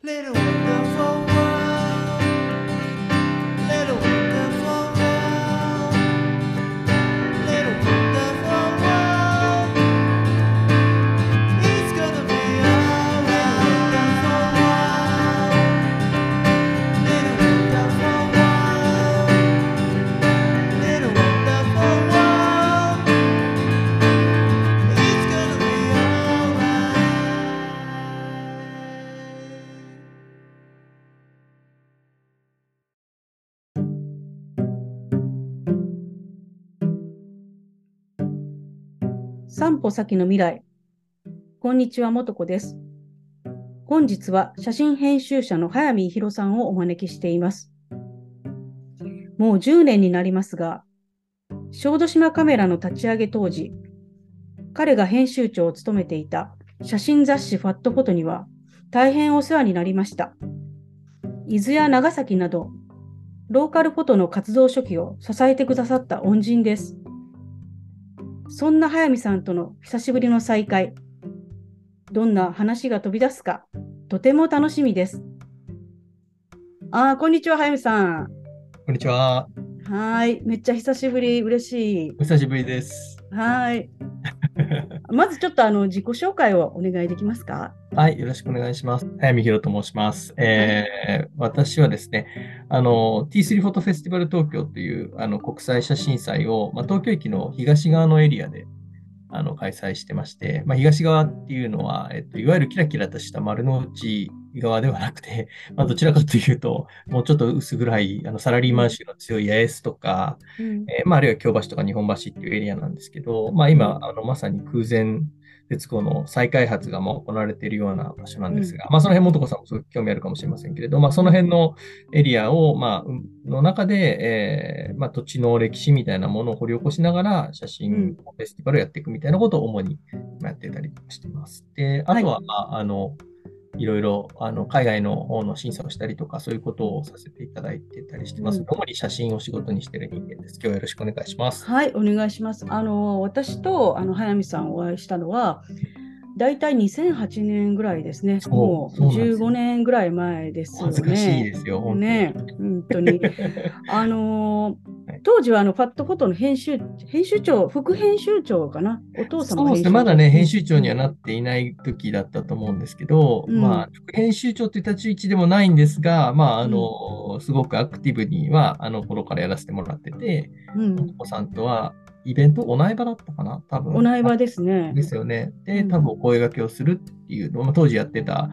Little 3歩先の未来。こんにちは、もとこです。本日は写真編集者の早見博さんをお招きしています。もう10年になりますが、小豆島カメラの立ち上げ当時、彼が編集長を務めていた写真雑誌ファットフォトには大変お世話になりました。伊豆や長崎など、ローカルフォトの活動初期を支えてくださった恩人です。そんな早見さんとの久しぶりの再会。どんな話が飛び出すか、とても楽しみです。あー、こんにちは、早見さん。こんにちは。はーい、めっちゃ久しぶり、嬉しい。お久しぶりです。はい。まずちょっとあの自己紹介をお願いできますか？はい、よろしくお願いします。早見弘と申します。えー私はですね、あの、T3 フォトフェスティバル東京というあの国際写真祭を、まあ、東京駅の東側のエリアであの開催してまして、まあ、東側っていうのは、えっと、いわゆるキラキラとした丸の内側ではなくて、まあ、どちらかというと、もうちょっと薄暗いあのサラリーマン州の強い八重洲とか、うん。えーまあ、あるいは京橋とか日本橋っていうエリアなんですけど、まあ、今、あのまさに空前絶後の再開発がまあ行われているような場所なんですが、まあ、その辺、元子さんもすごく興味あるかもしれませんけれど、まあ、その辺のエリアを、まあ、うんの中で、えーまあ、土地の歴史みたいなものを掘り起こしながら、写真うん。フェスティバルをやっていくみたいなことを主に今やってたりしてます。で、あとは、まあ、あの、いろいろあの海外の方の審査をしたりとか、そういうことをさせていただいてたりしてます。うん主に写真を仕事にしている人間です。今日はよろしくお願いします。はい、お願いします。あの、私とあの早見さんお会いしたのは、だいたい2008年ぐらいですね。もうそうなんですよ15年ぐらい前ですよね。恥しいですよ、本当に。ね、本当に。あの当時はあのファットフォトの編集編集長、副編集長かな、お父様そうですね、まだね、編集長にはなっていない時だったと思うんですけど、うんまあ、副編集長といった立ち位置でもないんですが、まあ、あの、すごくアクティブには、あの頃からやらせてもらってて、うん、お子さんとは、イベント、お苗場だったかな？多分。お苗場ですね。ですよね。で、うん多分お声掛けをするっていうのを、まあ、当時やってた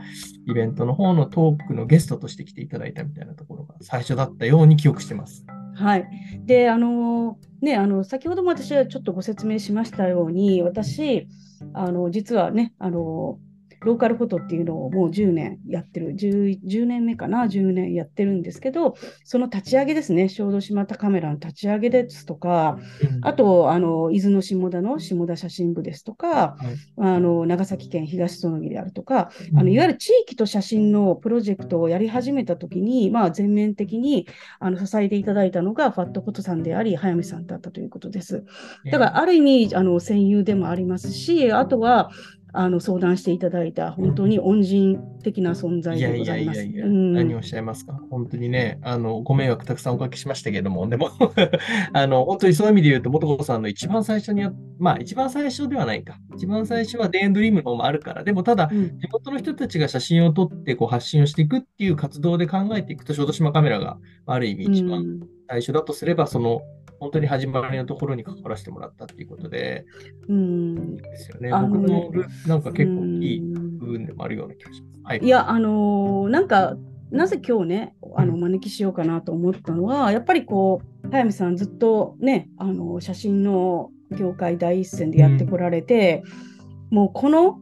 イベントの方のトークのゲストとして来ていただいたみたいなところが最初だったように記憶してます。はい。で、あのーね、あの、先ほども私はちょっとご説明しましたように、私、あの、実はね、あの、ローカルフォトっていうのをもう10年やってる、10, 10年目かな、10年やってるんですけど、その立ち上げですね、小豆島カメラの立ち上げですとか、あと、あの、伊豆の下田の下田写真部ですとか、はい。あの、長崎県東園木であるとか、あのいわゆる地域と写真のプロジェクトをやり始めたときに、まあ、全面的にあの支えていただいたのがファットフォトさんであり、早見さんだったということです。だから、ある意味、あの戦友でもありますし、あとはあの相談していただいた本当に恩人的な存在いやいでございます。やいやいや、うん何をおっしゃいますか？本当にね、あの、ご迷惑たくさんおかけしましたけれども、でも、あの、本当にそういう意味で言うと、元子さんの一番最初にや、まあ、一番最初ではないか。一番最初はデーンドリームの方もあるから、でもただ、うん地元の人たちが写真を撮ってこう発信をしていくっていう活動で考えていくと、小豆島カメラがある意味一番うん最初だとすれば、その、本当に始まりのところに関わらせてもらったっていうことで、うんですよね。僕のルなんか結構いいうん部分でもあるような気がします。はい。いや、あのーなんか、なぜ今日ね、あのうんお招きしようかなと思ったのは、やっぱりこう、早見さんずっとね、あの写真の業界第一線でやってこられて、もうこの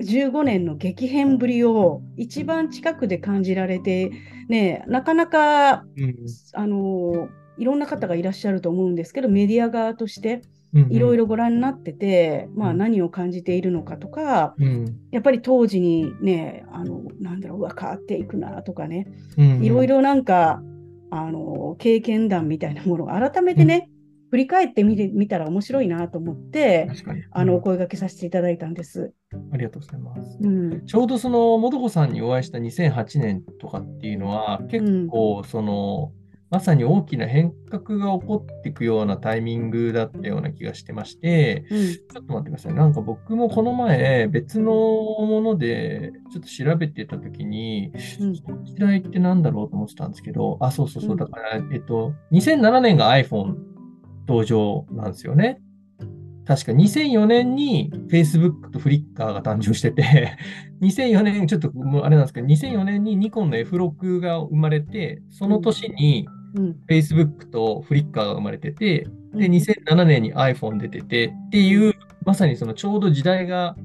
15年の激変ぶりを一番近くで感じられて、ね、なかなか、うんあのいろんな方がいらっしゃると思うんですけど、メディア側としてうんいろいろご覧になってて、まあ、うん何を感じているのかとか、うんやっぱり当時にね、あのなんだろう、うわ変わっていくなとかね、うんいろいろなんか、あの経験談みたいなものが改めてね、振振り返ってみてみたら面白いなと思って、確かに。あの、おうん声掛けさせていただいたんです。ありがとうございます。うん。ちょうどその、もとこさんにお会いした2008年とかっていうのは、結構、その、まさに大きな変革が起こっていくようなタイミングだったような気がしてまして、うん。ちょっと待ってください。なんか僕もこの前、別のもので、ちょっと調べてたときに、うん時代ってなんだろうと思ってたんですけど、あ、そうそうそうう、んだから、えっと、2007年が iPhone 登場なんですよね。確か2004年に Facebook と Flickr が誕生してて、2004年、ちょっともうあれなんですけど、2004年にニコンの F6 が生まれて、その年にうん。Facebook と Flickr が生まれてて、で、うん2007年に iPhone 出ててっていう、まさにそのちょうど時代が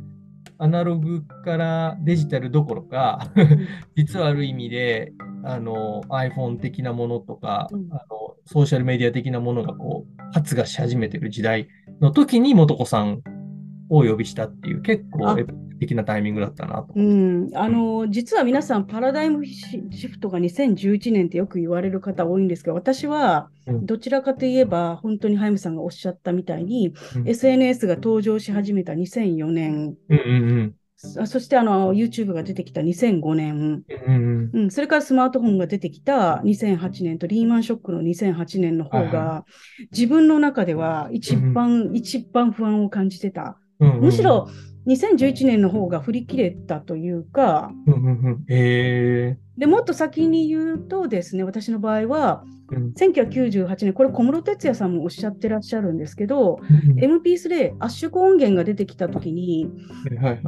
アナログからデジタルどころか、実はある意味で、あの iPhone 的なものとか、うん。あのソーシャルメディア的なものがこう発芽し始めてる時代の時に素子さんをお呼びしたっていう結構的なタイミングだったなと。うん、あの実は皆さん、パラダイムシシフトが2011年ってよく言われる方多いんですけど、私はうん。どちらかといえば、本当にハイムさんがおっしゃったみたいに、うん。SNS が登場し始めた2004年、うんうんそそしてあの YouTube が出てきた2005年、うんうんうん、それからスマートフォンが出てきた2008年とリーマンショックの2008年の方が、自分の中では一番、一番不安を感じてた。うんうんむしろ2011年の方が振り切れたというか、うんうんうん。えでもっと先に言うとですね、私の場合は、ーうん。1998年、これ小室哲哉さんもおっしゃってらっしゃるんですけど、うん。MP3 圧縮音源が出てきたときに、はい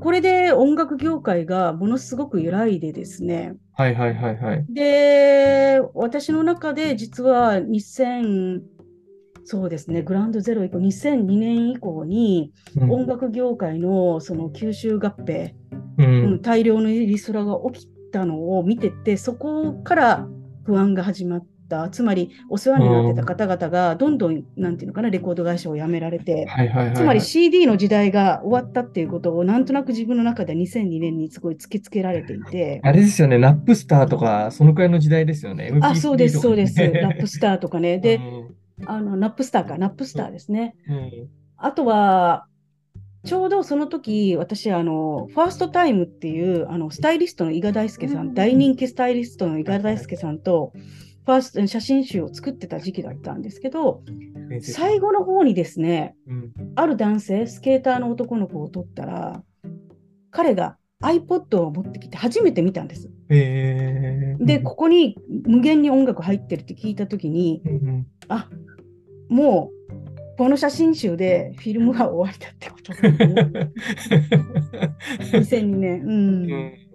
これで音楽業界がものすごく揺らいでですね、はいはいはいはい。で、私の中で実は2000、そうですね、グラウンドゼロ以降、2002年以降にうん。音楽業界のその吸収合併、ううんん大量のリストラが起きたのを見てて、そこから不安が始まった。つまり、お世話になってた方々が、どんどん、なんていうのかな、レコード会社を辞められて。つまり CD の時代が終わったっていうことを、なんとなく自分の中で2002年にすごい突きつけられていて、あれですよね、 Napster とか、そのくらいの時代ですよね。あ、MP3 そうです、そうです。とかねナップスターとかね。で、あの、 Napster か、 Napster ですね。うんうんあとは、ちょうどその時、私、あの、ファーストタイムっていう、あの、スタイリストの伊賀大輔さうん。ん、大人気スタイリストの伊賀大輔さんと、ファースト、写真集を作ってた時期だったんですけど、最後の方にですね、うん。ある男性、スケーターの男の子を撮ったら、彼が iPod を持ってきて初めて見たんです。えー。で、ここに無限に音楽入ってるって聞いたときに、あもうこの写真集でフィルムが終わりだってことだと思う2002年。ううんん。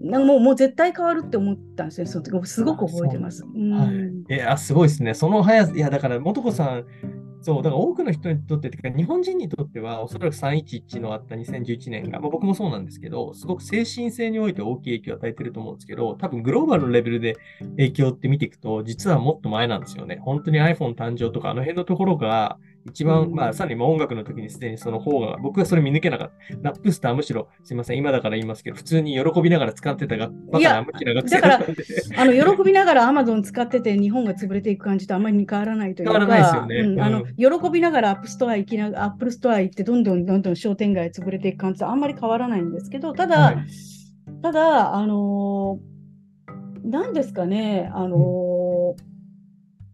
なんかもうもう絶対変わるって思ったんですよ。その時すごく覚えてます。うんはい、すごいですね。その速さ、いや、だから、素子さん、そう、だから多くの人にとって、てか日本人にとっては、おそらく311のあった2011年が、まあ、僕もそうなんですけど、すごく精神性において大きい影響を与えてると思うんですけど、多分グローバルのレベルで影響って見ていくと、実はもっと前なんですよね。本当に iPhone 誕生とか、あの辺のところが、一番、うんまあ、さらにもう音楽の時にすでにその方が、僕はそれ見抜けなかった。ナップスターむしろ、すいません、今だから言いますけど、普通に喜びながら使ってたが、バカな無知な学生だったんで。あの喜びながら Amazon 使ってて日本が潰れていく感じとあまり変わらないというか、変わらないですよねうんあのう喜びながら App Store 行きながら Apple Store 行ってどんどんどんどん商店街潰れていく感じとあんまり変わらないんですけど、ただ、はいただ、あのーなんですかね、あのー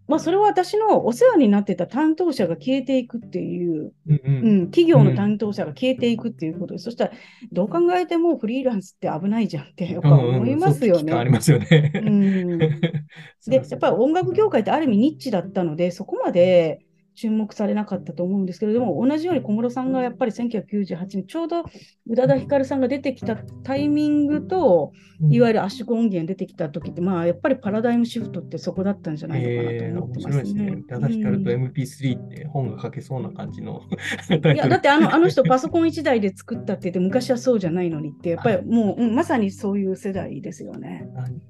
まあ、それは私のお世話になってた担当者が消えていくっていう、うんううんん、企業の担当者が消えていくっていうことで、そしたら、どう考えてもフリーランスって危ないじゃんってやっぱ思いますようんうんそう危機感ありね。ますよね。うん で、やっぱり音楽業界ってある意味ニッチだったので、そこまで注目されなかったと思うんですけれども、同じように小室さんがやっぱり1998年、ちょうど宇多田ヒカルさんが出てきたタイミングと、いわゆる圧縮音源出てきた時って、まあ、やっぱりパラダイムシフトってそこだったんじゃないのかなとえー、思って面ますね白いですね。。宇多田ヒカルとうん MP3 って本が書けそうな感じのタイトルいやだってあのあの人パソコン1台で作ったって言って昔はそうじゃないのにってやっぱりもう、うんまさにそういう世代ですよね。何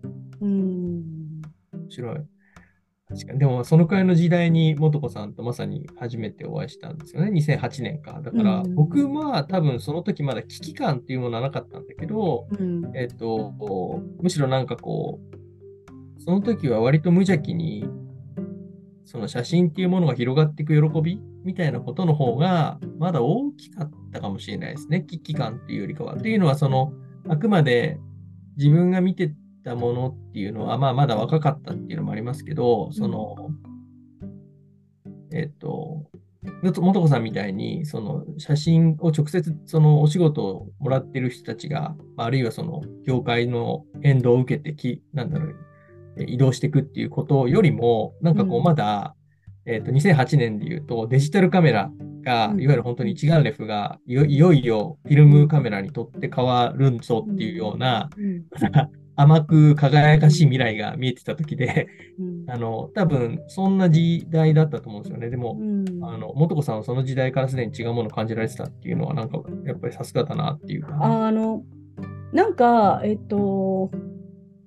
うん面白い。確かに。でも、そのくらいの時代に、素子さんとまさに初めてお会いしたんですよね。2008年か。だから、うん僕は多分その時まだ危機感っていうものはなかったんだけど、うんえっと、むしろなんかこう、その時は割と無邪気に、その写真っていうものが広がっていく喜びみたいなことの方が、まだ大きかったかもしれないですね。危機感っていうよりかは。というのは、その、あくまで自分が見てたものっていうのは、まあ、まだ若かったっていうのもありますけど、その、えっと、元子さんみたいに、その写真を直接そのお仕事をもらってる人たちが、あるいはその業界の変動を受けてき、なんだろう、移動していくっていうことよりも、なんかこううん。まだ、えっと、2008年で言うとデジタルカメラが、うん。いわゆる本当に一眼レフがいよいよフィルムカメラにとって変わるぞっていうような、うん 甘く輝かしい未来が見えてた時で、うんあの、多分そんな時代だったと思うんですよね。でも、うんあの、元子さんはその時代からすでに違うものを感じられてたっていうのは、なんか、やっぱりさすがだなっていうか、あの、なんか、えっと、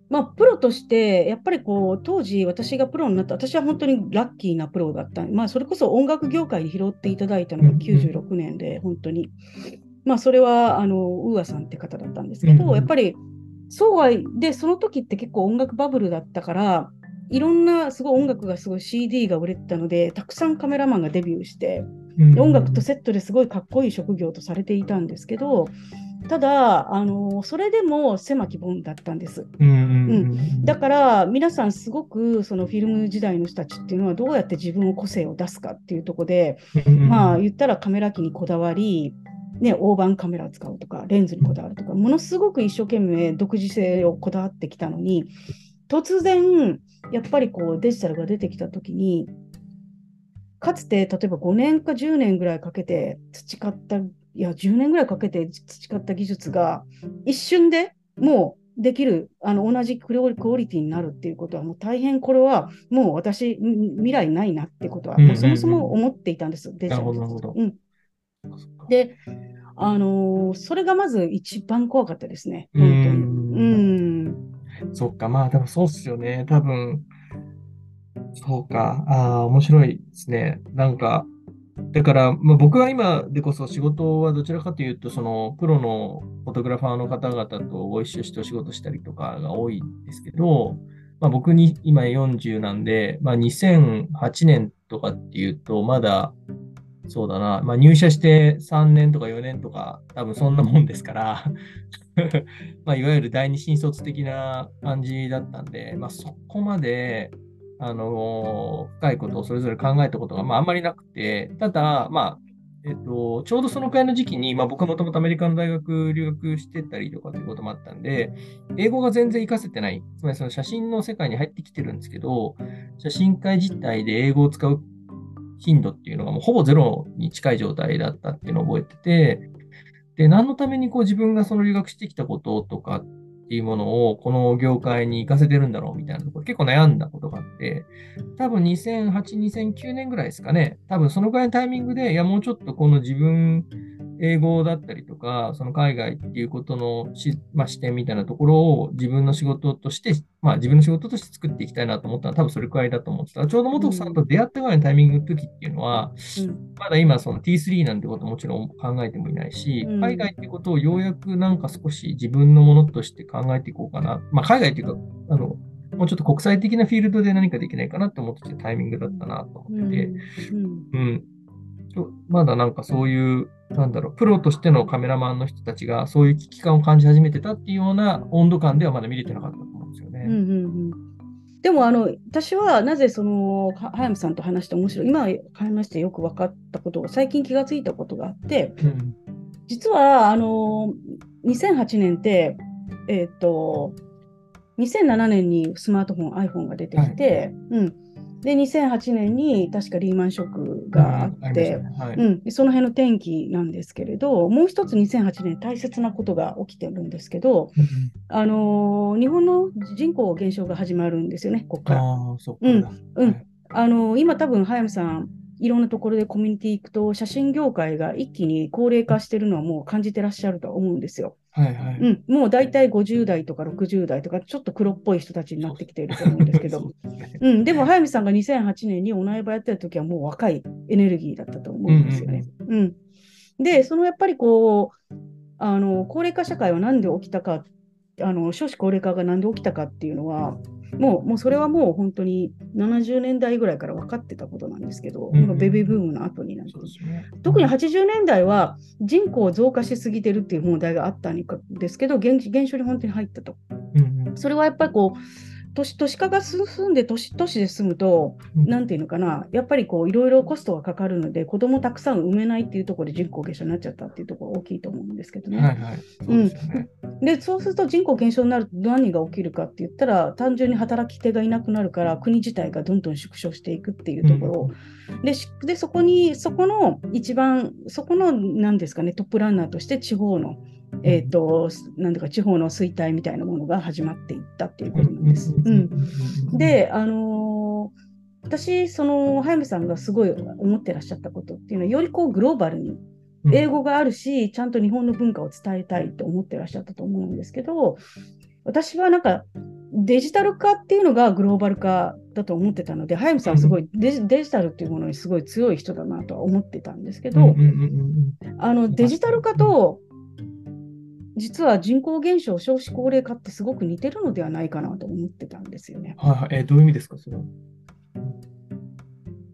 まあ、プロとして、やっぱりこう、当時、私がプロになった、私は本当にラッキーなプロだった。まあ、それこそ音楽業界に拾っていただいたのがうんうん96年で、本当に。まあ、それは、あの、ウーアさんって方だったんですけど、やっぱり、そうは、で、その時って結構音楽バブルだったから、いろんな、すごい音楽がすごい CD が売れてたので、たくさんカメラマンがデビューして、うん。音楽とセットですごいかっこいい職業とされていたんですけど、ただ、あのそれでも狭き門だったんです。うんうんうんだから皆さんすごくそのフィルム時代の人たちっていうのはどうやって自分を個性を出すかっていうところで、まあ言ったらカメラ機にこだわり、ね、大判カメラを使うとかレンズにこだわるとかものすごく一生懸命独自性をこだわってきたのに突然やっぱりこうデジタルが出てきた時にかつて例えば5年か10年ぐらいかけて培ったいや10年ぐらいかけて培った技術が一瞬でもうできるあの同じクオリティになるっていうことはもう大変これはもう私み未来ないなってことはもうそもそも思っていたんです、デジタルなるほど、なるほど。うん、で、あのーそれがまず一番怖かったですね、う本当に。んうん、そっか、まあ、でもそうっすよね。多分、そうか。ああ、面白いですね。なんか、だから、まあ、僕は今でこそ仕事はどちらかというと、そのプロのフォトグラファーの方々とご一緒してお仕事したりとかが多いんですけど、まあ、僕に今40なんで、まあ、2008年とかっていうと、まだ、そうだな、まあ、入社して3年とか4年とか、多分そんなもんですから、まあ、いわゆる第二新卒的な感じだったんで、まあ、そこまで、あの深いことをそれぞれ考えたことが、まあ、あんまりなくて、ただ、まあ、えっと、ちょうどそのくらいの時期に、まあ、僕はもともとアメリカの大学留学してたりとかっていうこともあったんで、英語が全然活かせてない、つまりその写真の世界に入ってきてるんですけど、写真会自体で英語を使う頻度っていうのがもうほぼゼロに近い状態だったっていうのを覚えてて、で、何のためにこう自分がその留学してきたこととかっていうものをこの業界に行かせてるんだろうみたいなところ結構悩んだことがあって、多分2008、2009年ぐらいですかね。多分そのぐらいのタイミングで、いやもうちょっとこの自分、英語だったりとか、その海外っていうことのし、まあ、視点みたいなところを自分の仕事として、まあ自分の仕事として作っていきたいなと思ったのは多分それくらいだと思ってた。ちょうど元さんと出会ったぐらいのタイミングの時っていうのは、うんまだ今その T3 なんてこともちろん考えてもいないし、うん海外ってことをようやくなんか少し自分のものとして考えていこうかな。まあ海外っていうか、あの、もうちょっと国際的なフィールドで何かできないかなって思ってたタイミングだったなとうん思ってて、うんうん。まだなんかそういう、なんだろう、プロとしてのカメラマンの人たちがそういう危機感を感じ始めてたっていうような温度感ではまだ見れてなかったと思うんですよね。うんうんうん。でもあの私はなぜそのは早見さんと話して面白い今話してよく分かったことを最近気がついたことがあってうん。実はあの2008年ってえっ、と2007年にスマートフォン iPhone が出てきて、うん、で2008年に確かリーマンショックがあって、したねはいうん、でその辺の転機なんですけれど、もう一つ2008年大切なことが起きてるんですけど、うんあのー日本の人口減少が始まるんですよね、ここから。ああ、そっか。うんうんはいあのー今多分、早見さん、いろんなところでコミュニティ行くと、写真業界が一気に高齢化してるのはもう感じてらっしゃると思うんですよ。はいはい。うん、もう大体50代とか60代とか、ちょっと黒っぽい人たちになってきていると思うんですけど そ、うん、でも早見さんが2008年にお苗場やってた時はもう若いエネルギーだったと思うんですよね。うんで、そのやっぱりこう、あの高齢化社会は何で起きたか、あの少子高齢化が何で起きたかっていうのは、もうもうそれはもう本当に70年代ぐらいから分かってたことなんですけど、うんこのベビーブームの後になってね。特に80年代は人口増加しすぎてるっていう問題があったんですけど、減減少に本当に入ったと。それはやっぱりこう、都市都市化が進んで都市都市で住むと、うん。なんていうのかな、やっぱりこういろいろコストがかかるので、子供たくさん産めないっていうところで人口減少になっちゃったっていうところが大きいと思うんですけどね。はいはい。そうでそうすると人口減少になると何が起きるかって言ったら、単純に働き手がいなくなるから、国自体がどんどん縮小していくっていうところ、でしで、そこに、そこの一番、そこの、なんですかね、トップランナーとして地方の、えっ、と、なんだか地方の衰退みたいなものが始まっていったっていうことなんです。うんで、あのー私、その、早見さんがすごい思ってらっしゃったことっていうのは、よりこうグローバルに、英語があるし、ちゃんと日本の文化を伝えたいと思ってらっしゃったと思うんですけど、私はなんか、デジタル化っていうのがグローバル化だと思ってたので、早見さんはすごいデジデジタルっていうものにすごい強い人だなとは思ってたんですけど、あのデジタル化と、実は人口減少、少子高齢化ってすごく似てるのではないかなと思ってたんですよね。はいはい。えーどういう意味ですか、それは？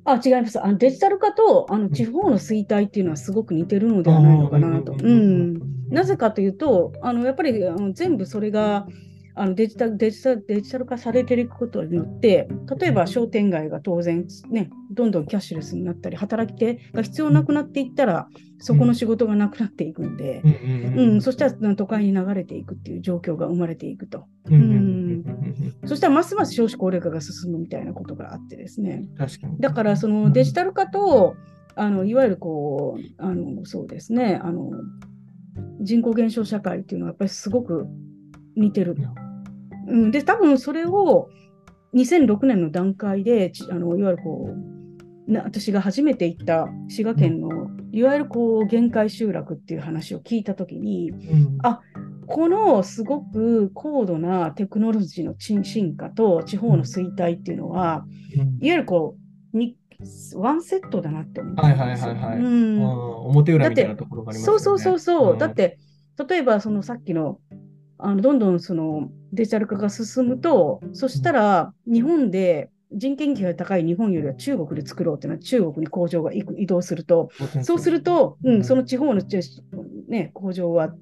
あ、違います。あのデジタル化とあの地方の衰退っていうのはすごく似てるのではないのかなと。うん。なぜかというと、あのやっぱりあの全部それがあのデジタルデジタルデジタル化されていくことによって、例えば商店街が当然、ね、どんどんキャッシュレスになったり、働き手が必要なくなっていったら、そこの仕事がなくなっていくんで、うんうんうんそしたら都会に流れていくっていう状況が生まれていくと。うんそしたらますます少子高齢化が進むみたいなことがあってですね。確かに。だからそのデジタル化と、あのいわゆるこうあのそうですねあの人口減少社会っていうのはやっぱりすごく似てる。うん、で多分それを2006年の段階でちあのいわゆるこうな私が初めて行った滋賀県のいわゆるこう限界集落っていう話を聞いたときにうんあこのすごく高度なテクノロジーの進進化と地方の衰退っていうのは、うんいわゆるこうにワンセットだなって思ったはいはいんですよ。はいはい。うんうん表裏みたいなところがありますよね。そうそうそうそう、んだっ、て例えばそのさっきのあのどんどんそのデジタル化が進むとそしたら日本で人件費が高い日本よりは中国で作ろうっていうのは中国に工場が移移動すると。そうすると、うん、その地方の、ね、工場は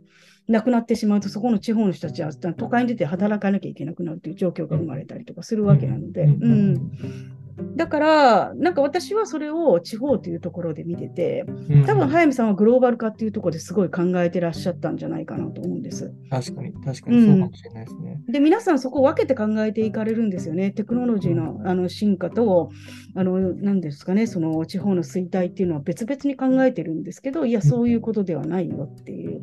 なくなってしまうと、そこの地方の人たちは都会に出て働かなきゃいけなくなるという状況が生まれたりとかするわけなので、うん。うん、だから、なんか私はそれを地方というところで見てて、うん多分早見さんはグローバル化っていうところですごい考えてらっしゃったんじゃないかなと思うんです。確かに、確かにそうかもしれないですね。で、皆さんそこを分けて考えていかれるんですよね。テクノロジーのあの進化と、あの、なんですかね、その地方の衰退っていうのは別々に考えてるんですけど、いや、そういうことではないよっていう。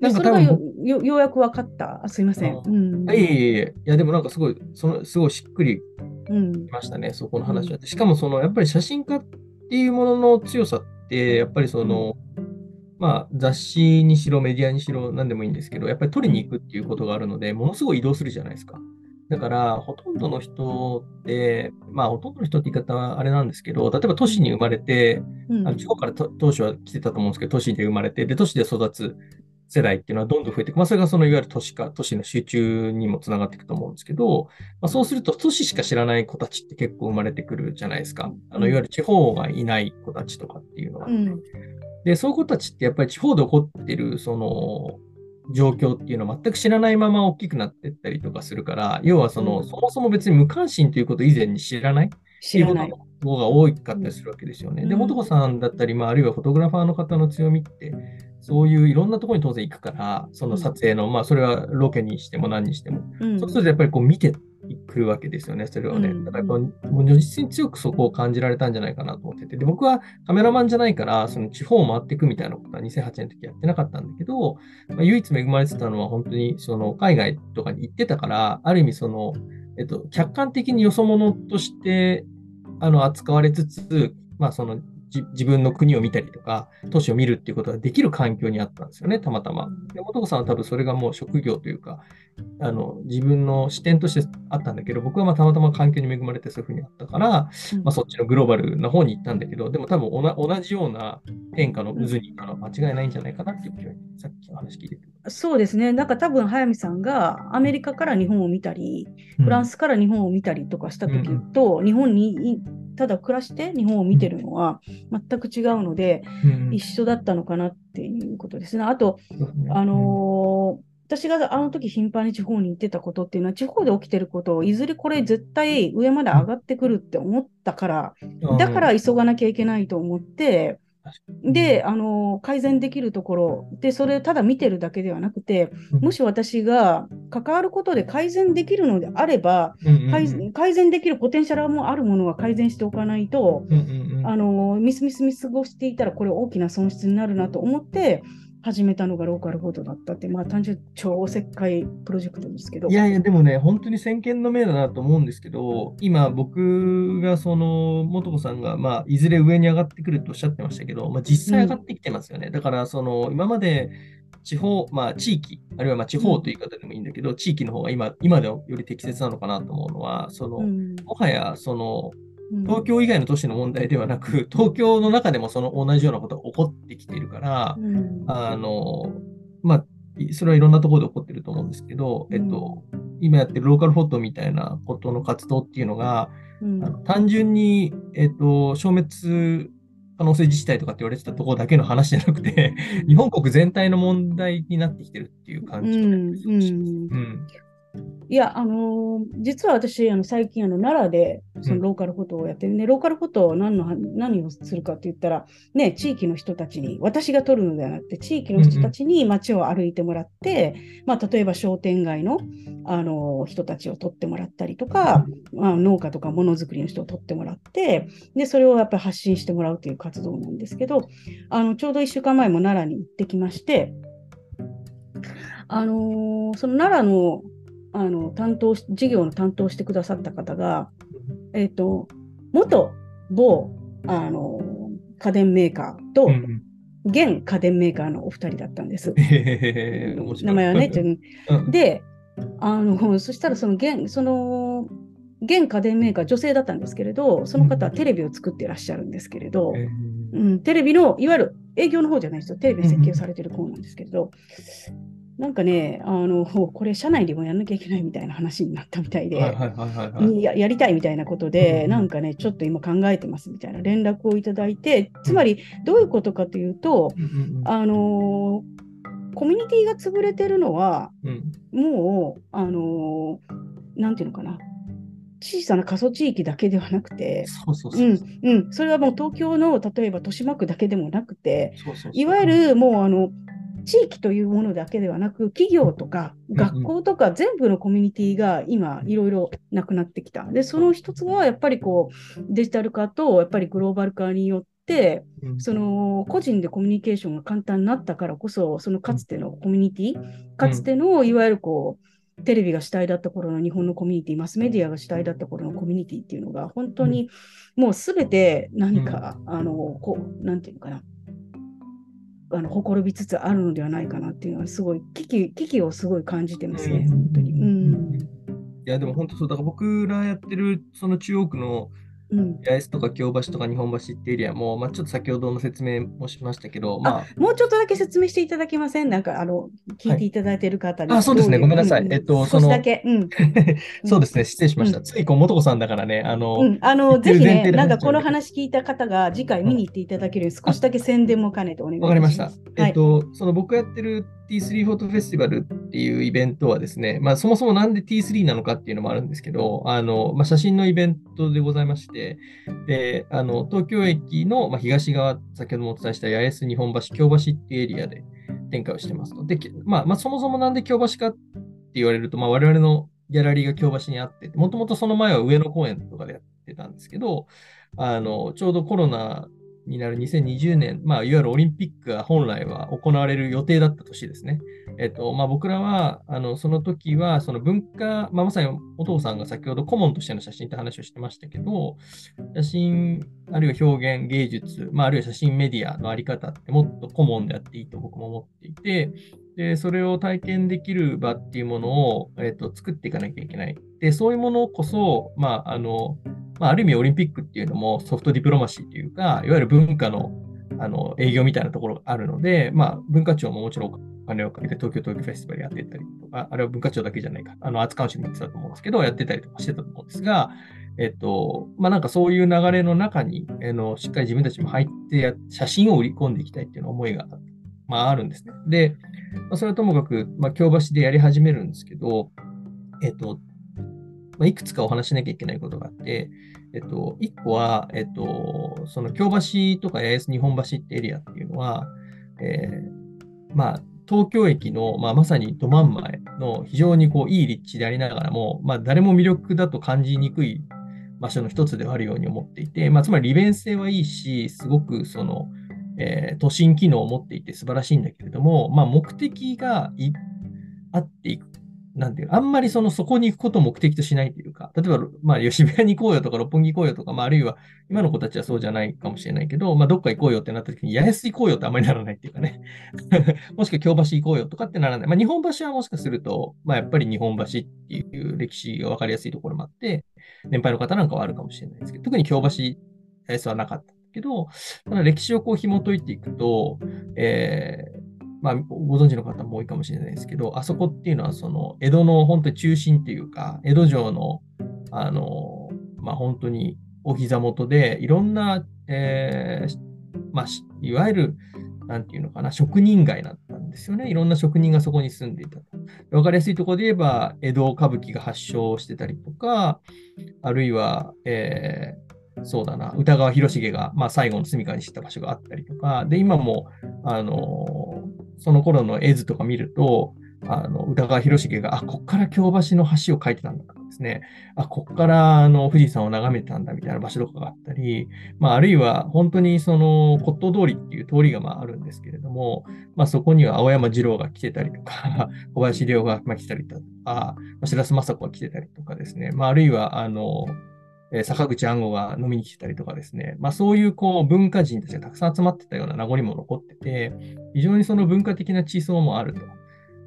なんかそれがよよようやく分かった。あすいません。あうん。いえいえ、いやでもなんかすごい、そのすごいしっくりうんきましたね、そこの話は。しかもそのやっぱり写真家っていうものの強さって、やっぱりその、まあ雑誌にしろメディアにしろ何でもいいんですけど、やっぱり撮りに行くっていうことがあるので、ものすごい移動するじゃないですか。だから、ほとんどの人って、まあ、ほとんどの人って言い方はあれなんですけど、例えば都市に生まれて、うんあの地方からと当初は来てたと思うんですけど、都市で生まれて、で、都市で育つ世代っていうのはどんどん増えていく。まあ、それがそのいわゆる都市化、都市の集中にもつながっていくと思うんですけど、まあ、そうすると都市しか知らない子たちって結構生まれてくるじゃないですか。あの、いわゆる地方がいない子たちとかっていうのは。うんで、そういう子たちってやっぱり地方で起こってる、その、状況っていうのを全く知らないまま大きくなっていったりとかするから、要はその、うんそもそも別に無関心ということ以前に知らない知らない。っていうことが多かったりするわけですよね。で、うん元子さんだったり、まあ、あるいはフォトグラファーの方の強みって、そういういろんなところに当然行くから、その撮影の、まあ、それはロケにしても何にしても、うんそうするとやっぱりこう見てくるわけですよね、それをね。うんだからこう、もう如実に強くそこを感じられたんじゃないかなと思ってて、で、僕はカメラマンじゃないから、その地方を回っていくみたいなことは2008年の時やってなかったんだけど、まあ、唯一恵まれてたのは本当にその海外とかに行ってたから、ある意味その、えっと、客観的によそ者としてあの扱われつつ、まあ、その自分の国を見たりとか、都市を見るっていうことができる環境にあったんですよね、たまたま。で、元子さんは多分それがもう職業というか、あの自分の視点としてあったんだけど、僕はまあたまたま環境に恵まれてそういうふうにあったから、うんまあ、そっちのグローバルな方に行ったんだけど、でも多分おな同じような変化の渦にいたのは間違いないんじゃないかなっていう気は、さっきの話聞いてて。そうですね。なんか多分、早見さんがアメリカから日本を見たり、フランスから日本を見たりとかした時と、日本にいただ暮らして日本を見てるのは全く違うので、うん。うん一緒だったのかなっていうことですね。あと、あのー私があの時頻繁に地方に行ってたことっていうのは、地方で起きてることをいずれこれ絶対上まで上がってくるって思ったから、うん。だから急がなきゃいけないと思って、で、あのー改善できるところ、で、それただ見てるだけではなくて、うん。もし私が関わることで改善できるのであれば、改改善できるポテンシャルもあるものは改善しておかないと、あのミスミス見過ごしていたら、これ大きな損失になるなと思って、始めたのがローカルフードだったって、まあ単純超おせっかいプロジェクトですけど。いやいや、でもね、本当に先見の明だなと思うんですけど、今、僕が、その、素子さんが、まあ、いずれ上に上がってくるとおっしゃってましたけど、まあ、実際上がってきてますよね。だから、その、今まで、地方、まあ、地域、あるいはまあ地方という言い方でもいいんだけど、地域の方が今、今ではより適切なのかなと思うのは、その、うんもはや、その、うん東京以外の都市の問題ではなく、東京の中でもその同じようなことが起こってきているから、うん。あの、まあ、いそれはいろんなところで起こってると思うんですけど、えっと、今やってるローカルフォトみたいなことの活動っていうのが、うん。あの単純に、えっと、消滅可能性自治体とかって言われてたところだけの話じゃなくて、日本国全体の問題になってきてるっていう感じがうん。うん。うんいや、あのー実は私、あの最近あの奈良でそのローカルフォトをやってるね、ローカルフォトを何の何をするかって言ったら、ね、地域の人たちに、私が撮るのではなくて、地域の人たちに街を歩いてもらって、まあ、例えば商店街の、あのー人たちを撮ってもらったりとか、まあ、農家とかものづくりの人を撮ってもらって、で、それをやっぱり発信してもらうという活動なんですけど、あのちょうど1週間前も奈良に行ってきまして、あのーその奈良のあの担当し事業の担当してくださった方が、えっ、と、元某、あのー家電メーカーと、現家電メーカーのお二人だったんです。名前はね。で、あの、そしたらその現、その、現家電メーカー、女性だったんですけれど、その方はテレビを作っていらっしゃるんですけれど、うん、テレビの、いわゆる営業の方じゃないですよ。テレビで設計をされてる方なんですけれど、なんかね、あの、これ、社内でもやんなきゃいけないみたいな話になったみたいで。ややりたいみたいなことうんで、うん。なんかね、ちょっと今考えてますみたいな。連絡をいただいて、つまりどういうことかというと、あのーコミュニティが潰れてるのは、うん。もう、あのーなんていうのかな、小さな過疎地域だけではなくて、それはもう東京の例えば豊島区だけでもなくて、いわゆるもうあの地域というものだけではなく、企業とかうん学校とか全部のコミュニティが今いろいろなくなってきた。で、その一つはやっぱりこうデジタル化とやっぱりグローバル化によって、うん。その個人でコミュニケーションが簡単になったからこそ、そのかつてのコミュニティ、かつてのいわゆるこう、テレビが主体だった頃の日本のコミュニティ、マスメディアが主体だった頃のコミュニティっていうのが、本当にもうすべて何か、あの、こう、なんていうのかな、あの、ほころびつつあるのではないかなっていうのは、すごい、危機、危機をすごい感じてますね、本当に。うん。いや、でも本当そう、だから僕らやってる、その中央区のうん。八重洲とか京橋とか日本橋ってエリアも、まあ、ちょっと先ほどの説明もしましたけど、まもうちょっとだけ説明していただけませんなんか、あの、聞いていただいている方に。あそうですねごめんなさいうんえっと少しだけ。うん。あ、そうですね、失礼しました。うんついこう、元子さんだからね、あの、うん、あの、ぜひね、なんかこの話聞いた方が次回見に行っていただけるように少しだけ宣伝も兼ねてお願いいわかりました。えっと、その僕やってる T3 フォートフェスティバルっていうイベントはですね、まあそもそもなんで T3 なのかっていうのもあるんですけど、あの、まあ写真のイベントでございまして、で、あの、東京駅の、まあ、東側、先ほどもお伝えした八重洲日本橋、京橋っていうエリアで展開をしてますと。で、まあ、まあそもそもなんで京橋かって言われると、まあ我々のギャラリーが京橋にあって、もともとその前は上野公園とかでやってたんですけど、あの、ちょうどコロナになる2020年、まあ、いわゆるオリンピックが本来は行われる予定だった年ですね。えっと、まあ、僕らは、あの、その時は、その文化、まあ、まさにお父さんが先ほど顧問としての写真って話をしてましたけど、写真、あるいは表現、芸術、まあ、あるいは写真メディアのあり方ってもっと顧問であっていいと僕も思っていて、で、それを体験できる場っていうものを、えっと作っていかなきゃいけない。で、そういうものこそ、まあ、あの、まあ、ある意味オリンピックっていうのもソフトディプロマシーというか、いわゆる文化のあの営業みたいなところがあるので、まあ、文化庁ももちろんお金をかけて東京東京フェスティバルやってたりとか、あれは文化庁だけじゃないか、あの、アーツカウンシルもやってたと思うんですけど、やってたりとかしてたと思うんですが、えっと、まあなんかそういう流れの中に、あのしっかり自分たちも入ってや、写真を売り込んでいきたいっていう思いが、まああるんですね。で、まあ、それはともかく、まあ京橋でやり始めるんですけど、えっと、まあ、いくつかお話しなきゃいけないことがあって、えっと、一個は、えっと、その京橋とか八重洲日本橋ってエリアっていうのは、えーまあ、東京駅の、まあ、まさにど真ん前の非常にこういい立地でありながらも、まあ、誰も魅力だと感じにくい場所の一つではあるように思っていて、まあ、つまり利便性はいいし、すごくその、えー都心機能を持っていて素晴らしいんだけれども、まあ、目的があっていく。なんていう、あんまりその、そこに行くことを目的としないというか、例えば、まあ、吉部屋に行こうよとか、六本木行こうよとか、まあ、あるいは、今の子たちはそうじゃないかもしれないけど、まあ、どっか行こうよってなった時に、八重洲行こうよってあんまりならないっていうかね。もしくは京橋行こうよとかってならない。まあ、日本橋はもしかすると、まあ、やっぱり日本橋っていう歴史が分かりやすいところもあって、年配の方なんかはあるかもしれないですけど、特に京橋、八重洲はなかったけど、ただ歴史をこう紐解いていくと、えーまあ、ご存知の方も多いかもしれないですけど、あそこっていうのは、その江戸の本当に中心っていうか、江戸城の、あの、まあ、本当にお膝元で、いろんな、えーまあ、いわゆる、なんていうのかな、職人街だったんですよね。いろんな職人がそこに住んでいたと。わかりやすいところで言えば、江戸歌舞伎が発祥してたりとか、あるいは、えーそうだな、歌川広重が、まあ、最後の住処にした場所があったりとか、で、今も、あのその頃の絵図とか見ると、あの歌川広重が、あ、こっから京橋の橋を描いてたんだとかですね、あ、こっからあの富士山を眺めてたんだみたいな場所とかがあったり、まあ、あるいは本当にその骨董通りっていう通りがまああるんですけれども、まあ、そこには青山二郎が来てたりとか、小林陵がまあ来たりとか、白洲雅子が来てたりとかですね、まあ、あるいはあの、え坂口安吾が飲みに来てたりとかですね、まあ、そういうこう文化人たちがたくさん集まってたような名残も残ってて、非常にその文化的な地層もあると。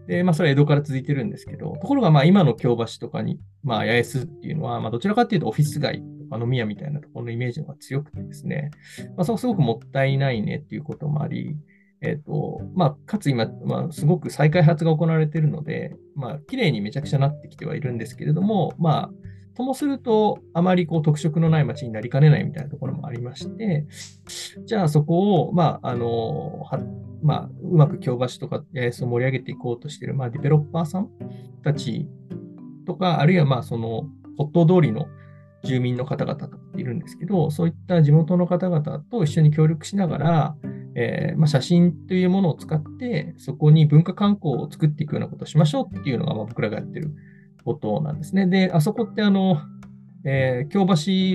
で、まあ、それは江戸から続いてるんですけど、ところがまあ今の京橋とかに、まあ、八重洲っていうのは、まあ、どちらかっていうとオフィス街とか飲み屋みたいなところのイメージの方が強くてですね、まあ、そこすごくもったいないねっていうこともあり、えっ、と、まあ、かつ今、まあ、すごく再開発が行われているので、まあ、綺麗にめちゃくちゃなってきてはいるんですけれども、まあ、ともすると、あまりこう特色のない街になりかねないみたいなところもありまして、じゃあそこを、まあ、あの、はまあ、うまく京橋とか八重洲を盛り上げていこうとしている、まあ、ディベロッパーさんたちとか、あるいは、まあ、その、骨董通りの住民の方々といるんですけど、そういった地元の方々と一緒に協力しながら、えーまあ、写真というものを使って、そこに文化観光を作っていくようなことをしましょうっていうのが、まあ、僕らがやってることなんですね。で、あそこってあの、えー京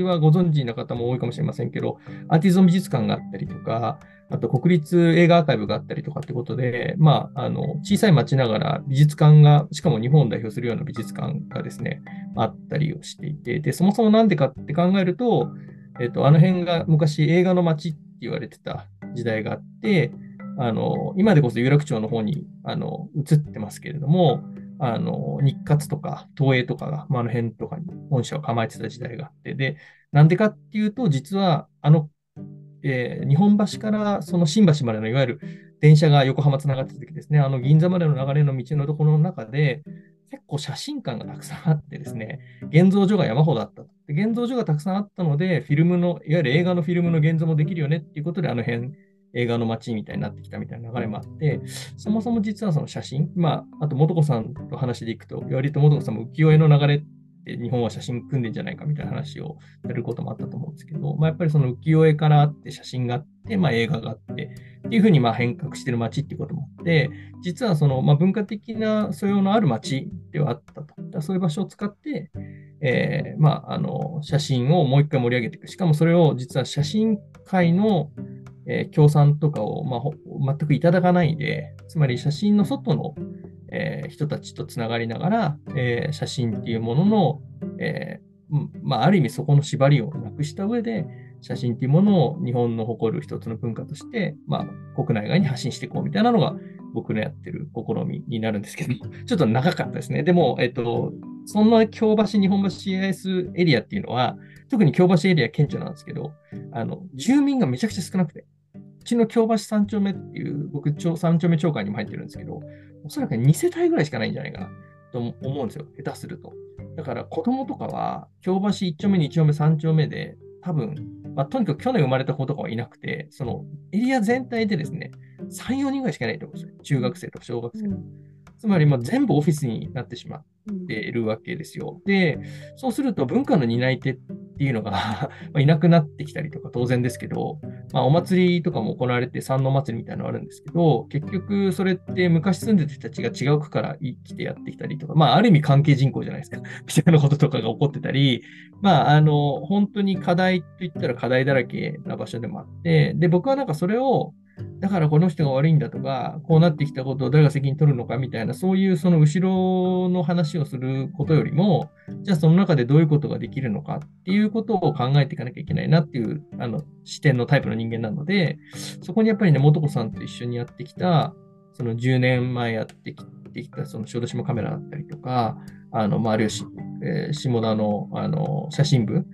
橋はご存知の方も多いかもしれませんけど、アーティゾン美術館があったりとか、あと国立映画アーカイブがあったりとかってことで、まあ、あの、小さい町ながら美術館が、しかも日本を代表するような美術館がですね、あったりをしていて、で、そもそもなんでかって考えると、えっと、あの辺が昔映画の街って言われてた時代があって、あの、今でこそ有楽町の方に、あの、移ってますけれども、あの、日活とか東映とかが、まあ、あの辺とかに本社を構えてた時代があって、で、なんでかっていうと、実は、あの、えー日本橋からその新橋までのいわゆる電車が横浜つながってた時ですね、あの銀座までの流れの道のところの中で、結構写真館がたくさんあってですね、現像所が山ほどあった。で現像所がたくさんあったので、フィルムの、いわゆる映画のフィルムの現像もできるよねっていうことで、あの辺、映画の街みたいになってきたみたいな流れもあって、そもそも実はその写真、まあ、あと、素子さんと話でいくと、割と素子さんも浮世絵の流れって日本は写真組んでんじゃないかみたいな話をやることもあったと思うんですけど、まあ、やっぱりその浮世絵からあって、写真があって、まあ、映画があって、っていうふうにま変革してる街っていうこともあって、実はそのま文化的な素養のある街ではあったと。そういう場所を使って、えーまあ、あの写真をもう一回盛り上げていく。しかもそれを実は写真界の、えー協賛とかを、まあ、全くいただかないで、つまり写真の外の、えー人たちとつながりながら、えー写真っていうものの、えまあ、ある意味そこの縛りをなくした上で、写真っていうものを日本の誇る一つの文化として、まあ、国内外に発信していこうみたいなのが僕のやってる試みになるんですけど、ちょっと長かったですね。でも、えっと、そんな京橋、日本橋 CIS エリアっていうのは、特に京橋エリア顕著なんですけど、あの、住民がめちゃくちゃ少なくて、うちの京橋三丁目っていう、僕、町三丁目町会にも入ってるんですけど、おそらく2世帯ぐらいしかないんじゃないかなと思うんですよ、下手すると。だから子供とかは、京橋1丁目、2丁目、3丁目で、多分、まあ、とにかく去年生まれた子とかはいなくて、そのエリア全体でですね、3、4人ぐらいしかいないと思うんですよ。中学生とか小学生。つまり、まあ全部オフィスになってしまっているわけですよ。で、そうすると文化の担い手っっていうのが いなくなってきたりとか当然ですけど、まあ、お祭りとかも行われて山の祭りみたいなのあるんですけど、結局それって昔住んでた人たちが違う区から生きてやってきたりとか、まあある意味関係人口じゃないですか。みたいなこととかが起こってたり、まああの、本当に課題といったら課題だらけな場所でもあって、で、僕はなんかそれを、だからこの人が悪いんだとか、こうなってきたことを誰が責任取るのかみたいな、そういうその後ろの話をすることよりも、じゃあその中でどういうことができるのかっていうことを考えていかなきゃいけないなっていうあの視点のタイプの人間なので、そこにやっぱりね、素子さんと一緒にやってきた、その10年前やってきたその小豆島カメラだったりとか、あの、まあ、あるいは、えー下田のあの写真部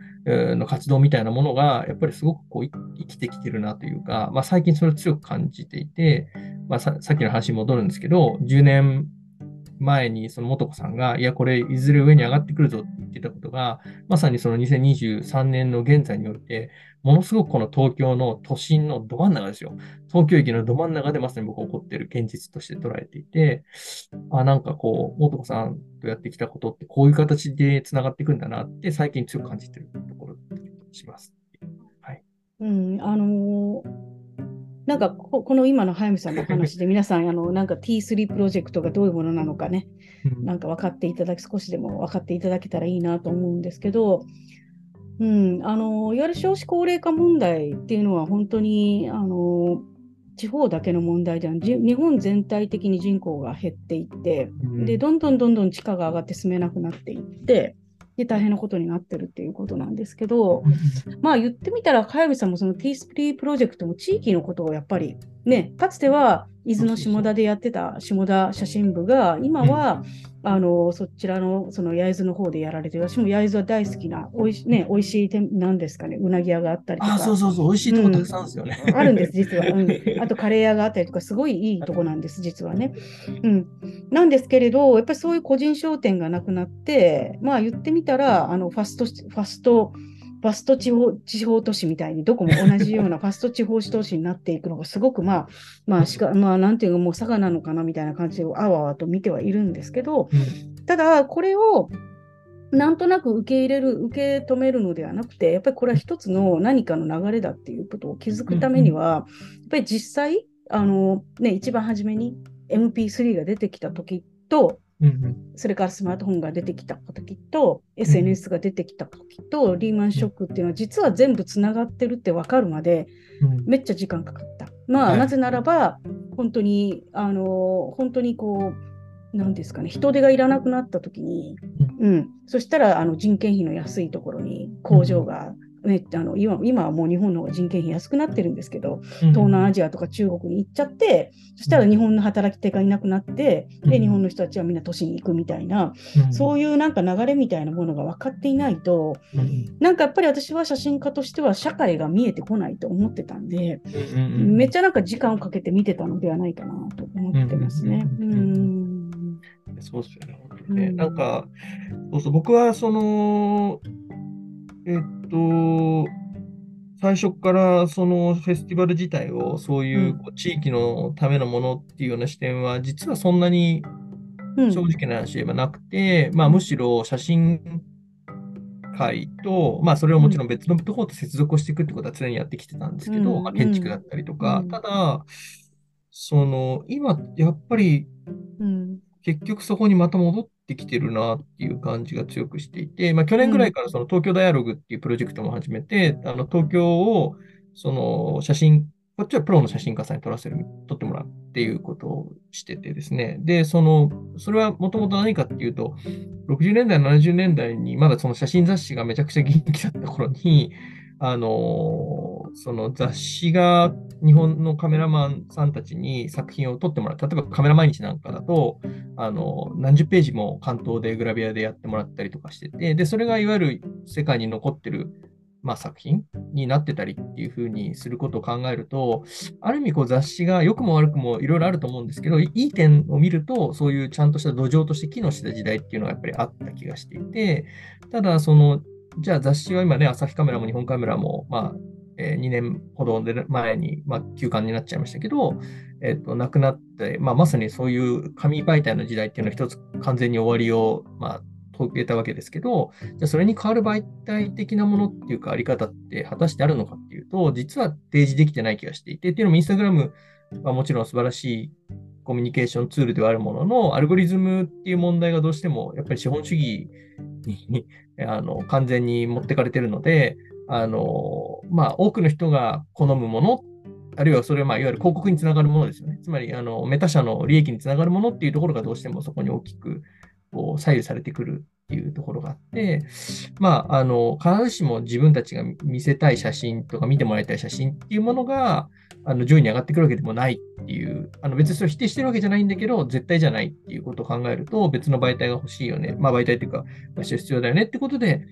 の活動みたいなものが、やっぱりすごくこう生きてきてるなというか、まあ、最近それを強く感じていて、まあ、ささっきの話に戻るんですけど、10年前にその素子さんが、いや、これいずれ上に上がってくるぞって言ってたことが、まさにその2023年の現在において、ものすごくこの東京の都心のど真ん中ですよ。東京駅のど真ん中でまさに僕起こってる現実として捉えていて、あ、なんかこう、素子さんとやってきたことってこういう形で繋がっていくんだなって最近強く感じてるところします。はい。うん、あのーなんかこ、この今の早見さんの話で皆さん、あの、なんか T3 プロジェクトがどういうものなのかね、うん。なんか分かっていただき、少しでも分かっていただけたらいいなと思うんですけど、うん、あの、いわゆる少子高齢化問題っていうのは本当に、あの、地方だけの問題では日本全体的に人口が減っていって、うん。で、どんどんどんどん地価が上がって住めなくなっていって、で、大変なことになってるっていうことなんですけど、まあ言ってみたら、早見さんもその T スプリープロジェクトも地域のことをやっぱりね、かつては伊豆の下田でやってた下田写真部が、今は、あのそちらのその焼津の方でやられてる、私も焼津は大好きな、おいし,、ね、美味しい店、なんですかね、うなぎ屋があったりとか。あ、そうそうそう、美味しいとこたくさんですよね。あるんです、実は、うん。あとカレー屋があったりとか、すごいいいとこなんです、実はね。うん、なんですけれど、やっぱりそういう個人商店がなくなって、まあ言ってみたら、あのファスト、ファスト、ファスト地方地方都市みたいに、どこも同じようなファスト地方都市になっていくのが、すごくまあ、まあ、しか、まあ、なんていうか、もう佐賀なのかなみたいな感じで、あわあわと見てはいるんですけど、うん。ただ、これをなんとなく受け入れる、受け止めるのではなくて、やっぱりこれは一つの何かの流れだっていうことを気づくためには、やっぱり実際、あのね、一番初めに MP3 が出てきた時と、うんそれからスマートフォンが出てきた時と、SNS が出てきた時と、リーマンショックっていうのは実は全部つながってるって分かるまで、うん。めっちゃ時間かかった。まあ、はい。なぜならば、本当に、あの、本当にこう、なんですかね、人手がいらなくなった時に、うん、そしたらあの人件費の安いところに工場が、ねあの今今はもう日本の方が人件費安くなってるんですけど、東南アジアとか中国に行っちゃって、そしたら日本の働き手がいなくなって、で、うん。日本の人たちはみんな都市に行くみたいな、うん。そういうなんか流れみたいなものが分かっていないと、うん。なんかやっぱり私は写真家としては社会が見えてこないと思ってたんで、めっちゃなんか時間をかけて見てたのではないかなと思ってますね。ううん。そうですよね、なんか、そうそう、僕はその、えっと、最初からそのフェスティバル自体をそういう地域のためのものっていうような視点は、実はそんなにうん。正直な話言えばなくて、まあむしろ写真会と、まあそれをもちろん別のところと接続をしていくってことは常にやってきてたんですけど、うん。まあ建築だったりとか、うん。ただ、その今やっぱりうん。結局そこにまた戻ってきてるなっていう感じが強くしていて、まあ、去年ぐらいからその東京ダイアログっていうプロジェクトも始めて、あの東京をその写真、こっちはプロの写真家さんに撮らせる、撮ってもらうっていうことをしててですね。で、その、それはもともと何かっていうと、60年代、70年代にまだその写真雑誌がめちゃくちゃ元気だった頃に、あの、その雑誌が日本のカメラマンさんたちに作品を撮ってもらう。例えばカメラ毎日なんかだと、あの、何十ページも関東でグラビアでやってもらったりとかしてて、で、それがいわゆる世界に残ってる、まあ、作品になってたりっていうふうにすることを考えると、ある意味こう雑誌が良くも悪くもいろいろあると思うんですけど、いい点を見ると、そういうちゃんとした土壌として機能してた時代っていうのがやっぱりあった気がしていて、ただその、じゃあ雑誌は今ね、朝日カメラも日本カメラも、まあ、えー2年ほど前に、まあ、休刊になっちゃいましたけど、えっと、なくなって、まあ、まさにそういう紙媒体の時代っていうのは一つ完全に終わりを、まあ、遂げたわけですけど、じゃあそれに代わる媒体的なものっていうか、あり方って果たしてあるのかっていうと、実は提示できてない気がしていて、っていうのもインスタグラムはもちろん素晴らしいコミュニケーションツールではあるものの、アルゴリズムっていう問題がどうしても、やっぱり資本主義にあの完全に持ってかれてるので、あのまあ、多くの人が好むもの、あるいはそれはまあいわゆる広告につながるものですよね。つまりあのメタ社の利益につながるものっていうところがどうしてもそこに大きくこう左右されてくるっていうところがあって、まあ、あの必ずしも自分たちが見せたい写真とか見てもらいたい写真っていうものがあの上位に上がってくるわけでもないっていう、あの別にそれを否定してるわけじゃないんだけど、絶対じゃないっていうことを考えると、別の媒体が欲しいよね、まあ、媒体っていうか、場所必要だよねってことで、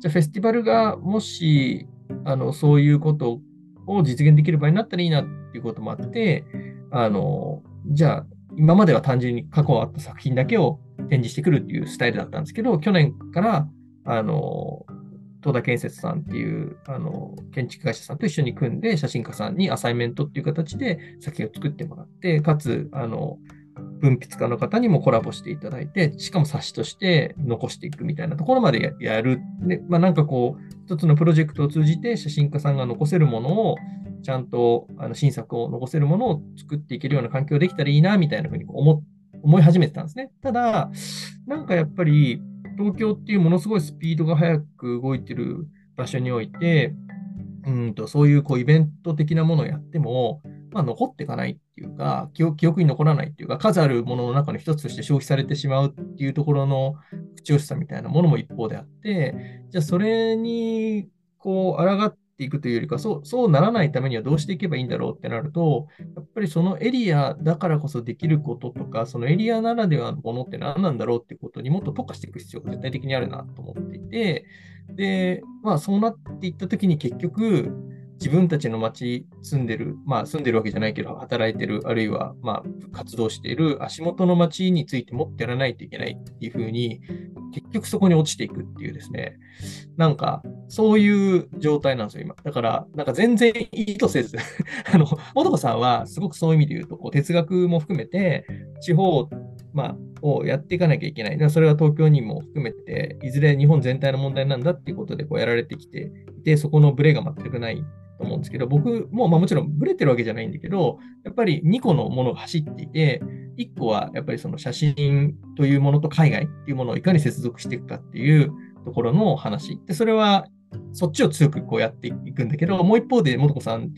じゃあフェスティバルがもしあのそういうことを実現できる場合になったらいいなっていうこともあって、あのじゃあ、今までは単純に過去あった作品だけを展示してくるっていうスタイルだったんですけど、去年からあの東田建設さんっていうあの建築会社さんと一緒に組んで、写真家さんにアサイメントっていう形で作品を作ってもらって、かつ、あの文筆家の方にもコラボしていただいて、しかも冊子として残していくみたいなところまでややる。で、まあ、なんかこう、一つのプロジェクトを通じて写真家さんが残せるものを、ちゃんとあの新作を残せるものを作っていけるような環境できたらいいな、みたいなふうに思思い始めてたんですね。ただ、なんかやっぱり、東京っていうものすごいスピードが速く動いてる場所において、うんとそういうこうイベント的なものをやっても、まあ、残っていかないっていうか記憶、に残らないっていうか、数あるものの中の一つとして消費されてしまうっていうところの口惜しさみたいなものも一方であって、じゃあそれにこう抗っていくというよりかそう、そうならないためにはどうしていけばいいんだろうってなると、やっぱりそのエリアだからこそできることとか、そのエリアならではのものって何なんだろうっていうことにもっと特化していく必要が絶対的にあるなと思っていて、で、まあそうなっていったときに結局、自分たちの町住んでる、まあ住んでるわけじゃないけど、働いてる、あるいはまあ活動している足元の町についてもっとやらないといけないっていうふうに、結局そこに落ちていくっていうですね、なんかそういう状態なんですよ、今。だから、なんか全然意図せず、あの、もとこさんはすごくそういう意味で言うと、こう哲学も含めて、地方、まあ、をやっていかなきゃいけない。それは東京にも含めて、いずれ日本全体の問題なんだっていうことでこうやられてきていて、そこのブレが全くないと思うんですけど、僕も、まあ、もちろんブレてるわけじゃないんだけど、やっぱり2個のものが走っていて、1個はやっぱりその写真というものと海外っていうものをいかに接続していくかっていうところの話。で、それはそっちを強くこうやっていくんだけど、もう一方で、もとこさん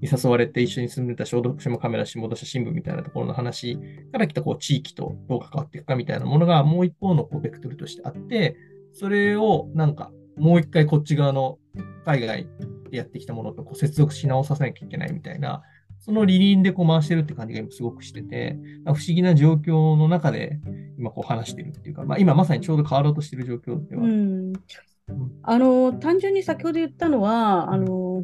に誘われて一緒に住んでた小読書もカメラ下田写真部みたいなところの話から来たこう地域とどう関わっていくかみたいなものがもう一方のこうベクトルとしてあって、それをなんかもう一回こっち側の海外でやってきたものとこう接続し直させなきゃいけないみたいな、その理輪でこう回してるって感じが今すごくしてて、不思議な状況の中で今こう話してるっていうか、まあ、今まさにちょうど変わろうとしてる状況では。うんあの単純に先ほど言ったのはあの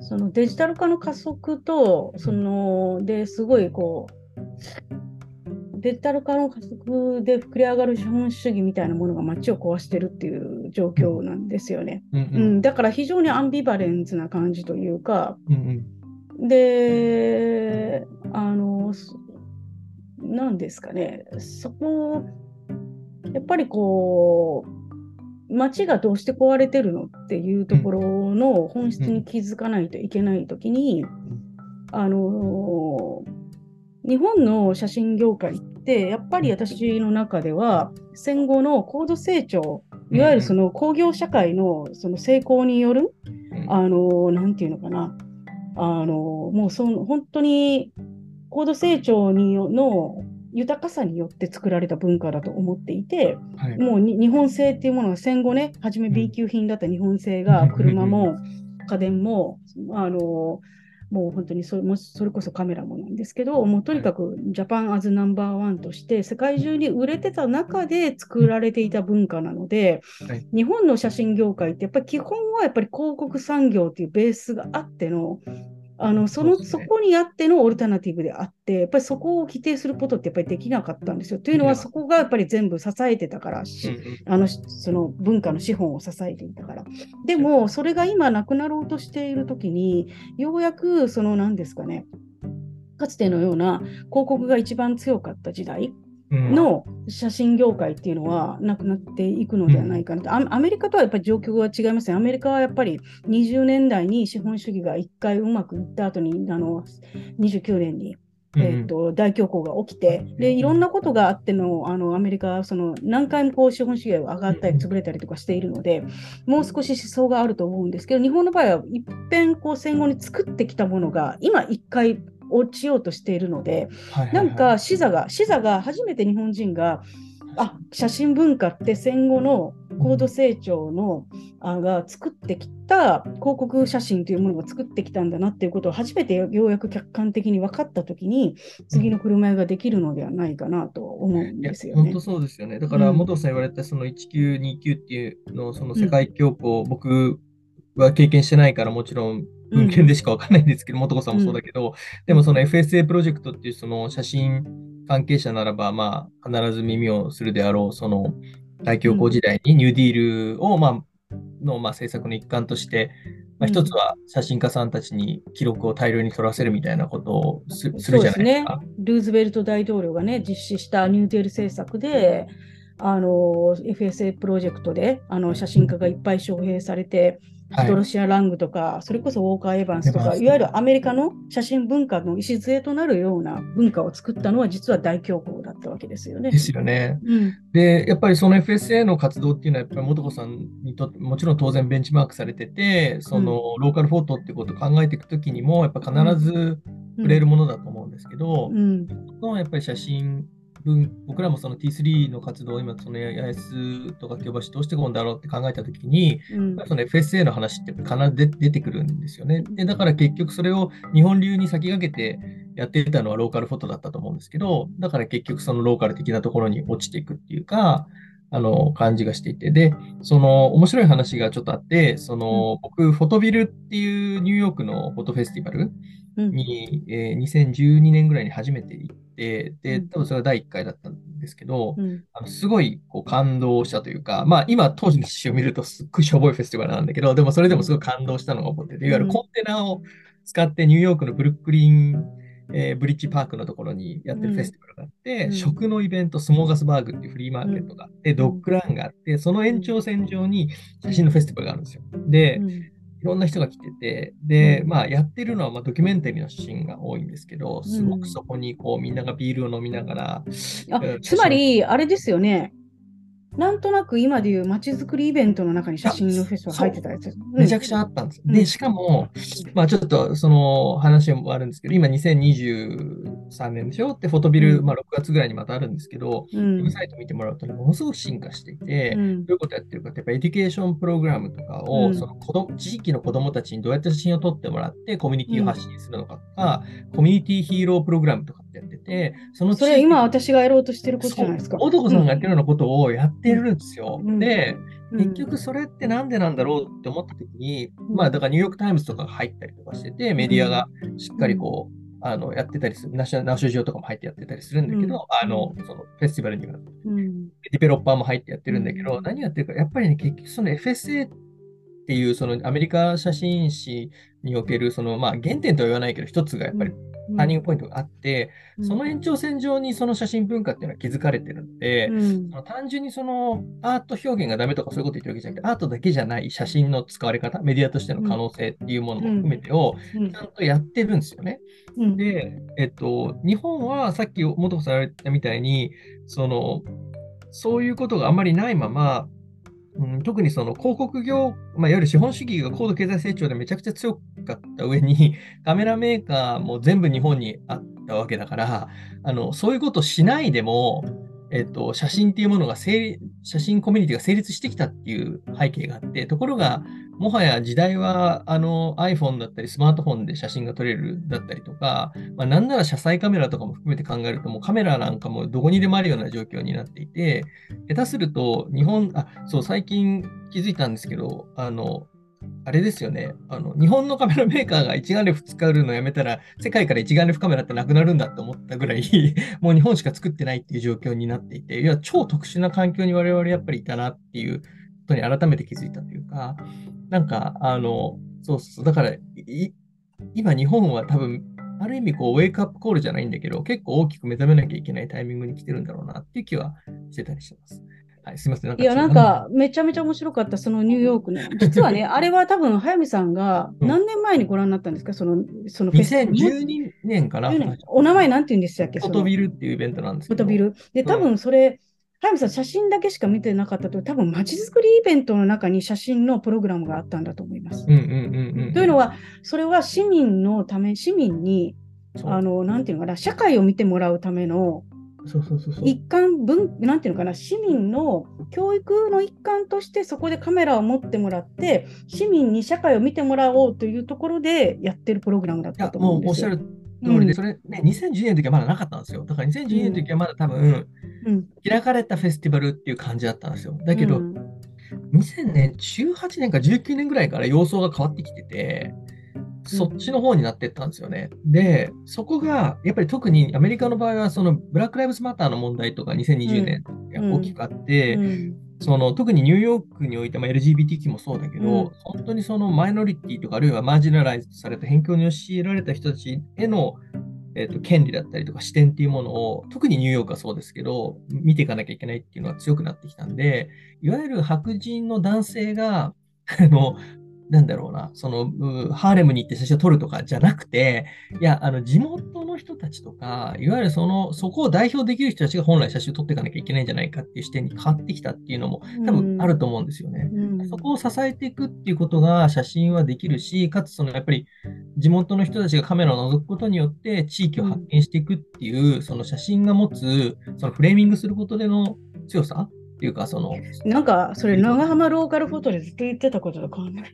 そのデジタル化の加速とそのですごいこうデジタル化の加速で膨れ上がる資本主義みたいなものが街を壊してるっていう状況なんですよね。うんううん。ん、だから非常にアンビバレンスな感じというかうんうん。であのそなんですかね。そこやっぱりこう街がどうして壊れてるのっていうところの本質に気づかないといけないときに、あの日本の写真業界ってやっぱり私の中では戦後の高度成長いわゆるその工業社会のその成功によるうん。あのなんていうのかな。あのもうその本当に高度成長によの豊かさによって作られた文化だと思っていて、はい。もうに日本製っていうものが戦後ね、初め B 級品だった日本製が車も家電も、あのもう本当にそれもそれこそカメラもなんですけど、もうとにかくジャパンアズナンバーワンとして世界中に売れてた中で作られていた文化なので、はい。日本の写真業界ってやっぱり基本はやっぱり広告産業っていうベースがあっての、あのそのね。そこにあってのオルタナティブであって、やっぱりそこを規定することってやっぱりできなかったんですよ。というのは、そこがやっぱり全部支えてたから、あのしその文化の資本を支えていたから。でも、それが今なくなろうとしているときに、ようやくその何ですかね、かつてのような広告が一番強かった時代うんの写真業界っていうのはなくなっていくのではないかな。と。アアメリカとはやっぱり状況が違いますね。アメリカはやっぱり20年代に資本主義が一回うまくいった後に、あの29年にうん。えー、と大恐慌が起きてで、いろんなことがあってのあのアメリカはその何回もこう資本主義が上がったり潰れたりとかしているので、もう少し思想があると思うんですけど、日本の場合は一遍こう戦後に作ってきたものが今一回落ちようとしているので、なんか視座が、視座が初めて日本人が、あ写真文化って戦後の高度成長のあが作ってきた広告写真というものが作ってきたんだなっていうことを初めてようやく客観的に分かったときに次の車屋ができるのではないかなと思うんですよね本当。そうですよね。だから、うん元さん言われたその1929っていうの、その世界恐慌、僕は経験してないから、もちろん文献でしかわかんないんですけど、元子さんもそうだけど、でもその FSA プロジェクトっていうその写真関係者ならば、まあ、必ず耳をするであろう、その大恐慌時代にニューディールを、まあ、の、まあ、政策の一環として、まあ、うん。一つは写真家さんたちに記録を大量に取らせるみたいなことをすするじゃないですか。。ルーズベルト大統領がね、実施したニューデール政策で、あの FSA プロジェクトであの写真家がいっぱい招聘されて、はいドロシア・ラングとか、それこそウォーカー・エヴァンスとか、いわゆるアメリカの写真文化の礎となるような文化を作ったのは、実は大恐慌だったわけですよね。ですよね。うん。で、やっぱりその FSA の活動っていうのは、やっぱり元子さんにとって、もちろん当然ベンチマークされてて、そのローカルフォトっていうことを考えていくときにも、やっぱ必ず触れるものだと思うんですけど、うん。そのやっぱり写真文、僕らもその T3 の活動を今、その八重洲とか京橋どうしていくんだろうって考えたときに、うんその FSA の話って必ず出出てくるんですよね。で、だから結局それを日本流に先駆けてやってたのはローカルフォトだったと思うんですけど、だから結局そのローカル的なところに落ちていくっていうか、あの、感じがしていて。で、その面白い話がちょっとあって、その、僕、フォトビルっていうニューヨークのフォトフェスティバルうん。に、えー2012年ぐらいに初めて行って、で、うん。多分それが第1回だったんですけど、うん。あのすごいこう感動したというか、まあ今当時の詩を見るとすっごいしょぼいフェスティバルなんだけど、でもそれでもすごい感動したのが覚えてて、いわゆるコンテナを使ってニューヨークのブルックリン、えーブリッジパークのところにやってるフェスティバルがあって、うん。食のイベント、スモーガスバーグっていうフリーマーケットがあって、ドッグランがあって、その延長線上に写真のフェスティバルがあるんですよ。で、うん。いろんな人が来てて、で、うん。まあ、やってるのはまあドキュメンタリーの写真が多いんですけど、すごうんくそこにこうみんながビールを飲みながら、あうんつまり、あれですよね。なんとなく今でいう街づくりイベントの中に写真のフェスが入ってたやつです。めちゃくちゃあったんですよ。うん。で、しかも、まあちょっとその話もあるんですけど、今2023年でしょ？で、 Photoville、うん。まあ6月ぐらいにまたあるんですけど、うウェんブサイト見てもらうと、ものすごく進化していて、うん。どういうことやってるかって、やっぱエデュケーションプログラムとかを、うん。その子供地域の子供たちにどうやって写真を撮ってもらって、コミュニティを発信するのかとか、コミュニティヒーロープログラムとかってやってて、そのそれ今私がやろうとしてることじゃないですか。男さんがやってるようなことをやってるんですよ。うん。で、うん。結局それってなんでなんだろうって思った時に、うん。まあだからニューヨークタイムズとかが入ったりとかしてて、メディアがしっかりこう、あのやってたりする、ナショナショジオとかも入ってやってたりするんだけど、うん。あの、そのフェスティバルにはうん。ディベロッパーも入ってやってるんだけど、うん。何やってるか、やっぱりね、結局その FSA っていうそのアメリカ写真誌における、そのまあ原点とは言わないけど、一つがやっぱりターニングポイントがあって、その延長線上にその写真文化っていうのは築かれてるので、うん。その単純にそのアート表現がダメとかそういうこと言ってるわけじゃなくて、アートだけじゃない写真の使われ方、メディアとしての可能性っていうものも含めてをうん。ちゃんとやってるんですよね。うん。で、えっと、日本はさっき元子さん言われたみたいに、その、そういうことがあんまりないまま、うん、特にその広告業、まあ、いわゆる資本主義が高度経済成長でめちゃくちゃ強かった上に、カメラメーカーも全部日本にあったわけだから、あのそういうことしないでも、えっと、写真っていうものが成、写真コミュニティが成立してきたっていう背景があって、ところが、もはや時代はあの iPhone だったりスマートフォンで写真が撮れるだったりとか、まあ、なんなら車載カメラとかも含めて考えると、もうカメラなんかもどこにでもあるような状況になっていて、下手すると日本、あ、そう、最近気づいたんですけど、あの、あれですよね。あの、日本のカメラメーカーが一眼レフ使うのやめたら、世界から一眼レフカメラってなくなるんだって思ったぐらい、もう日本しか作ってないっていう状況になっていて、いや、超特殊な環境に我々やっぱりいたなっていうことに改めて気づいたというか、なんか、あの、そうそう、だから、今日本は多分、ある意味こう、ウェイクアップコールじゃないんだけど、結構大きく目覚めなきゃいけないタイミングに来てるんだろうなっていう気はしてたりしてます。はい、すみません。いや、なんか、めちゃめちゃ面白かった、そのニューヨークの。実はね、あれは多分、早見さんがうん何年前にご覧になったんですか、その、そのフェス2012年かな、10年お名前なんて言うんでしたっけ？フォトビルっていうイベントなんですけど。フォトビル。で、多分それ、早見さん、写真だけしか見てなかったと、多分、まちづくりイベントの中に写真のプログラムがあったんだと思います。というのは、それは市民のため、市民に、あの、なんていうのかな、社会を見てもらうためのそうそうそうそう。一環分、なんていうのかな、市民の教育の一環として、そこでカメラを持ってもらって、市民に社会を見てもらおうというところでやってるプログラムだったと思うんですよ。もうおっしゃる通りで、うんそれね、2010年の時はまだなかったんですよ。だから2010年の時はまだ多分、うん開かれたフェスティバルっていう感じだったんですよ。だけど、うん2000年、18年か19年ぐらいから様相が変わってきてて、そっちの方になってったんですよね。で、そこが、やっぱり特にアメリカの場合は、そのブラック・ライブズ・マターの問題とか2020年が大きくあって、うん。その特にニューヨークにおいて、まあ、LGBTQ もそうだけど、うん。本当にそのマイノリティとか、あるいはマージナライズされた、偏境に強いられた人たちへの、えーと権利だったりとか視点っていうものを、特にニューヨークはそうですけど、見ていかなきゃいけないっていうのが強くなってきたんで、いわゆる白人の男性が、あの、なんだろうな、その、うハーレムに行って写真を撮るとかじゃなくて、いや、あの、地元の人たちとか、いわゆるその、そこを代表できる人たちが本来写真を撮っていかなきゃいけないんじゃないかっていう視点に変わってきたっていうのも多分あると思うんですよね。うんそこを支えていくっていうことが写真はできるし、かつそのやっぱり地元の人たちがカメラを覗くことによって地域を発見していくっていう、その写真が持つ、そのフレーミングすることでの強さいうか、その、なんか、それ、長浜ローカルフォトでずっと言ってたことと変わんない。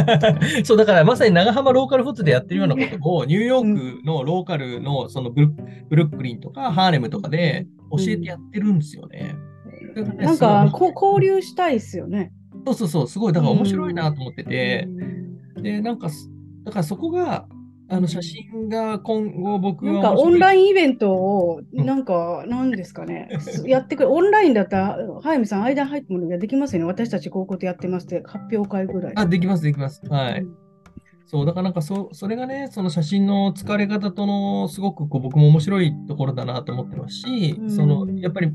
そう、だからまさに長浜ローカルフォトでやってるようなことを、ニューヨークのローカルのそのブルブルックリンとかハーレムとかで教えてやってるんですよね。それがねなんかこう交流したいですよね。そうそうそう、すごい、だから面白いなと思ってて、うんで、なんかす、だからそこが、あの写真が今後僕はなんかオンラインイベントを、うんなんか、なんですかね、やってくれ、オンラインだったら、早見さん、間入ってもらうができますよね。私たちこういうことやってますって、発表会ぐらい。あ、できます、できます。はい。うんそう、だからなんかそ、それがね、その写真の疲れ方との、すごくこう僕も面白いところだなと思ってますし、うんその、やっぱり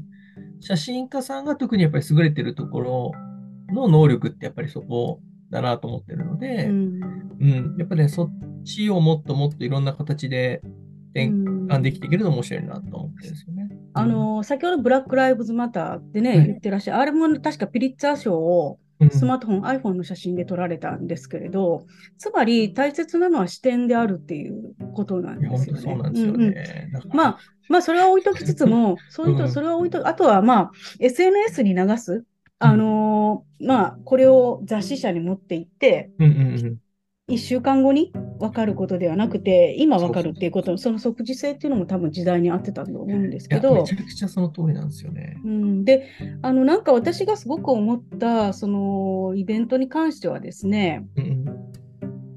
写真家さんが特にやっぱり優れてるところの能力ってやっぱりそこだなと思ってるので、うん。うん、やっぱりね、そっちをもっともっといろんな形で転換できていけると面白いなと思ってるんですよね。あの先ほどブラック・ライブズ・マターってね、はい。言ってらっしゃる、あれも確かピリッツァー賞をうん、スマートフォン、iPhone の写真で撮られたんですけれど、つまり大切なのは視点であるっていうことなんですよね。そうなんですようんうん。ね。まあ、まあ、それは置いときつつも、そういう人、うん。それは置いと、あとはまあ、SNS に流す、あのーまあ、これを雑誌社に持っていって、うんうんうん。1週間後に分かることではなくて、今分かるっていうこと、その即時性っていうのも多分時代に合ってたと思うんですけど。めち、ゃくちゃその通りなんですよね。うん、で、あの、なんか私がすごく思った、そのイベントに関してはですね、うんうん。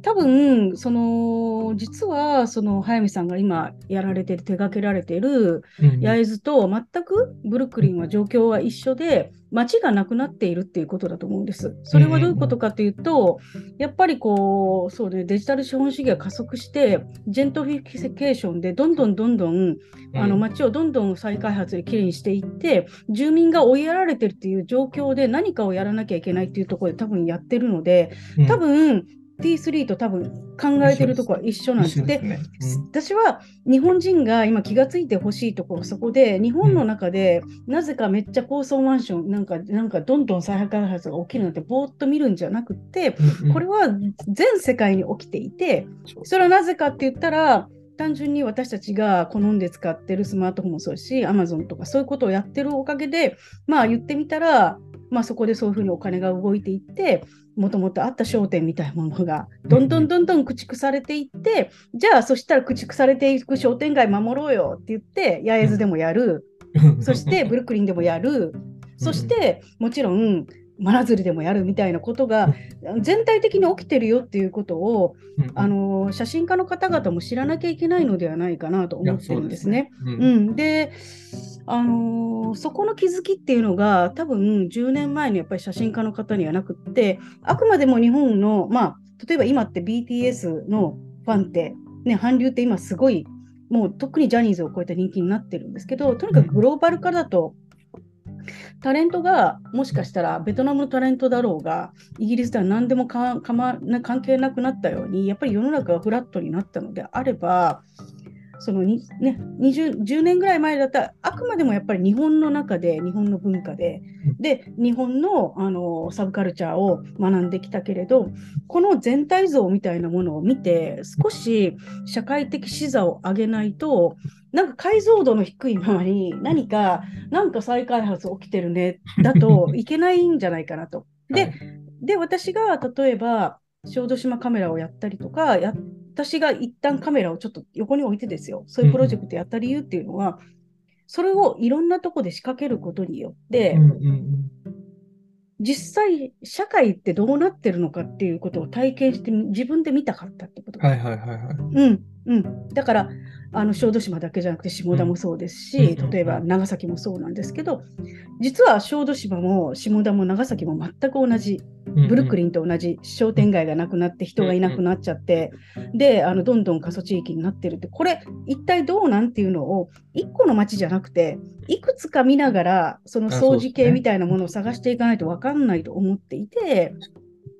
多分、その、実は、その、早見さんが今やられてる、手掛けられてる、うんうん。焼津と全くブルックリンは状況は一緒で、街がなくなっているっていうことだと思うんです。それはどういうことかというと、やっぱりこう、そうね、デジタル資本主義が加速して、ジェントリフィケーションでどんどんどんどん、あの街をどんどん再開発できれいにしていって、住民が追いやられてるっていう状況で何かをやらなきゃいけないっていうところで多分やってるので、うん。多分 T3 と多分考えてるところは一緒なんです。で一緒ね。私は日本人が今気がついてほしいところそこで日本の中でなぜかめっちゃ高層マンションなんかなんかどんどん再開発が起きるなんてぼーっと見るんじゃなくってうんうん。これは全世界に起きていてそれはなぜかって言ったら単純に私たちが好んで使ってるスマートフォンもそうですし、Amazon とかそういうことをやってるおかげで、まあ言ってみたら、まあそこでそういうふうにお金が動いていって、もともとあった商店みたいなものがどんどんどんどん駆逐されていって、じゃあそしたら駆逐されていく商店街守ろうよって言って、八重洲でもやる、そしてブルックリンでもやる、そしてもちろん真鶴でもやるみたいなことが全体的に起きてるよっていうことを、あの写真家の方々も知らなきゃいけないのではないかなと思ってるんですね。うんうん、で、あのーそこの気づきっていうのが多分10年前のやっぱり写真家の方にはなくってあくまでも日本のまあ例えば今って BTS のファンってね韓流って今すごいもう特にジャニーズを超えた人気になってるんですけどとにかくグローバル化だとタレントがもしかしたらベトナムのタレントだろうがイギリスでは何でもかかま関係なくなったようにやっぱり世の中がフラットになったのであればそのに、ね、20 10年ぐらい前だったらあくまでもやっぱり日本の中で日本の文化でで日本のあのサブカルチャーを学んできたけれどこの全体像みたいなものを見て少し社会的視座を上げないとなんか解像度の低いままに何かなんか再開発起きてるねだと いけないんじゃないかなと。で,、で私が例えば小豆島カメラをやったりとかや私が一旦カメラをちょっと横に置いてですよそういうプロジェクトやった理由っていうのは、それをいろんなとこで仕掛けることによって、うんうん実際社会ってどうなってるのかっていうことを体験して自分で見たかったってこと。はいはいはいはい。うんうん、だからあの小豆島だけじゃなくて下田もそうですし、うん例えば長崎もそうなんですけど実は小豆島も下田も長崎も全く同じブルックリンと同じ商店街がなくなって人がいなくなっちゃって、であのどんどん過疎地域になってるってこれ一体どうなんっていうのを一個の町じゃなくていくつか見ながらその掃除系みたいなものを探していかないと分かんないと思っていて。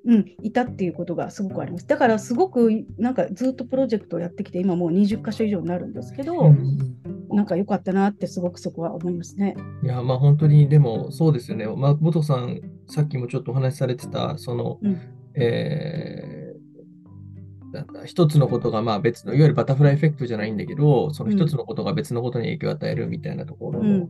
うん、いたっていうことがすごくあります。だからすごくなんかずっとプロジェクトをやってきて今もう20箇所以上になるんですけど、うんうんなんか良かったなってすごくそこは思いますね。いや、まあ本当に、でもそうですよね。まあ、元さん、さっきもちょっとお話しされてた、その、うんえー一つのことがまあ別の、いわゆるバタフライエフェクトじゃないんだけど、その一つのことが別のことに影響を与えるみたいなところのうん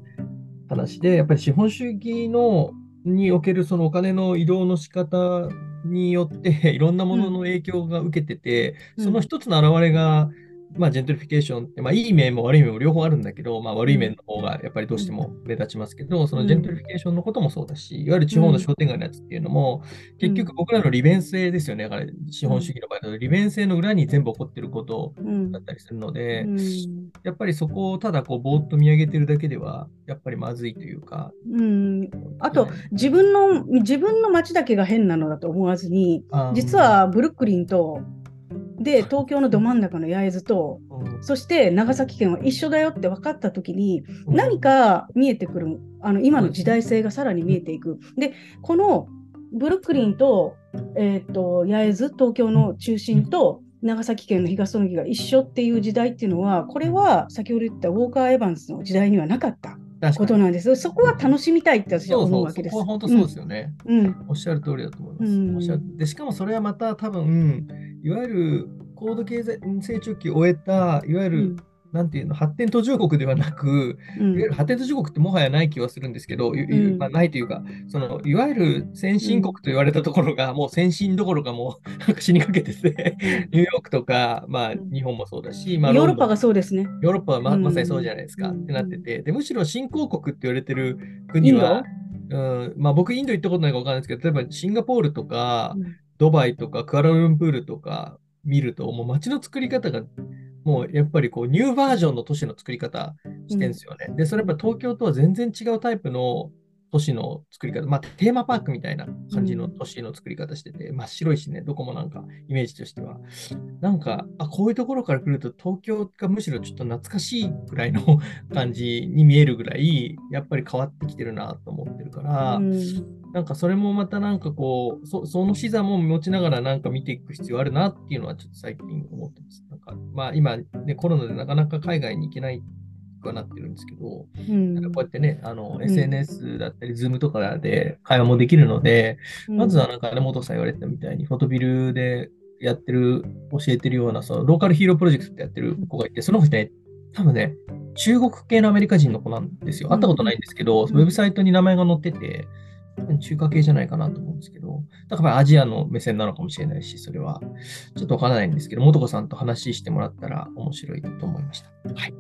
話で、やっぱり資本主義のにおけるそのお金の移動の仕方によって、いろんなものの影響が受けてて、うん。その一つの表れが、まあ、ジェントリフィケーションって、まあ、いい面も悪い面も両方あるんだけど、まあ、悪い面の方がやっぱりどうしても目立ちますけど、そのジェントリフィケーションのこともそうだし、いわゆる地方の商店街のやつっていうのも、結局僕らの利便性ですよね。だから資本主義の場合だと。利便性の裏に全部起こってることうん。だったりするので、うん。やっぱりそこをただこうぼーっと見上げてるだけでは、やっぱりまずいというか。うん。あと、自分の自分の街だけが変なのだと思わずに、実、はブルックリンと、で、東京のど真ん中の焼津と、うん。そして長崎県は一緒だよって分かったときに、うん。何か見えてくる、あの今の時代性がさらに見えていく。で、このブルックリンと,、えー、と焼津、東京の中心と長崎県の東園木が一緒っていう時代っていうのは、これは先ほど言ったウォーカー・エヴァンスの時代にはなかったことなんです。そこは楽しみたいって私はそうそうう、そ思わけです。こは本当そうですよね。うんうんおっしゃる通りだと思います。うんおっしゃるでしかもそれはまた多分、いわゆる高度経済成長期を終えた、いわゆる、うんなんていうの、発展途上国ではなく、うん。いわゆる発展途上国ってもはやない気はするんですけど、いうん。まあ、ないというか、そのいわゆる先進国と言われたところが、もう先進どころかもう なんか死にかけてて、ニューヨークとか、まあ、うん。日本もそうだし、まあ、ヨーロッパがそうですね。ヨーロッパはまうん。まさにそうじゃないですか、うん。ってなってて、でむしろ新興国って言われてる国は、うん。まあ、僕、インド行ったことないか分かんないですけど、例えばシンガポールとか、うん。ドバイとかクアラルンプールとか見ると、もう街の作り方が、もうやっぱりこうニューバージョンの都市の作り方してるんですよね。で、それやっぱ東京とは全然違うタイプの都市の作り方、まあテーマパークみたいな感じの都市の作り方してて、真っ白いしね、どこもなんかイメージとしては。なんか、あ、こういうところから来ると東京がむしろちょっと懐かしいぐらいの感じに見えるぐらい、やっぱり変わってきてるなと思ってるから、うんなんかそれもまたなんかこう、そその視座も持ちながらなんか見ていく必要あるなっていうのはちょっと最近思ってます。なんかまあ今ね、コロナでなかなか海外に行けないくはなってるんですけど、うんなんかこうやってね、あの、ん SNS だったり、Zoom とかで会話もできるので、うんまずはなんかね、元さん言われてたみたいに、フォトビルでやってる、教えてるような、そのローカルヒーロープロジェクトってやってる子がいて、その子ね、多分ね、中国系のアメリカ人の子なんですよ。会ったことないんですけど、んウェブサイトに名前が載ってて、中華系じゃないかなと思うんですけど、だからアジアの目線なのかもしれないし、それはちょっとわからないんですけど、もとこさんと話してもらったら面白いと思いました。はい。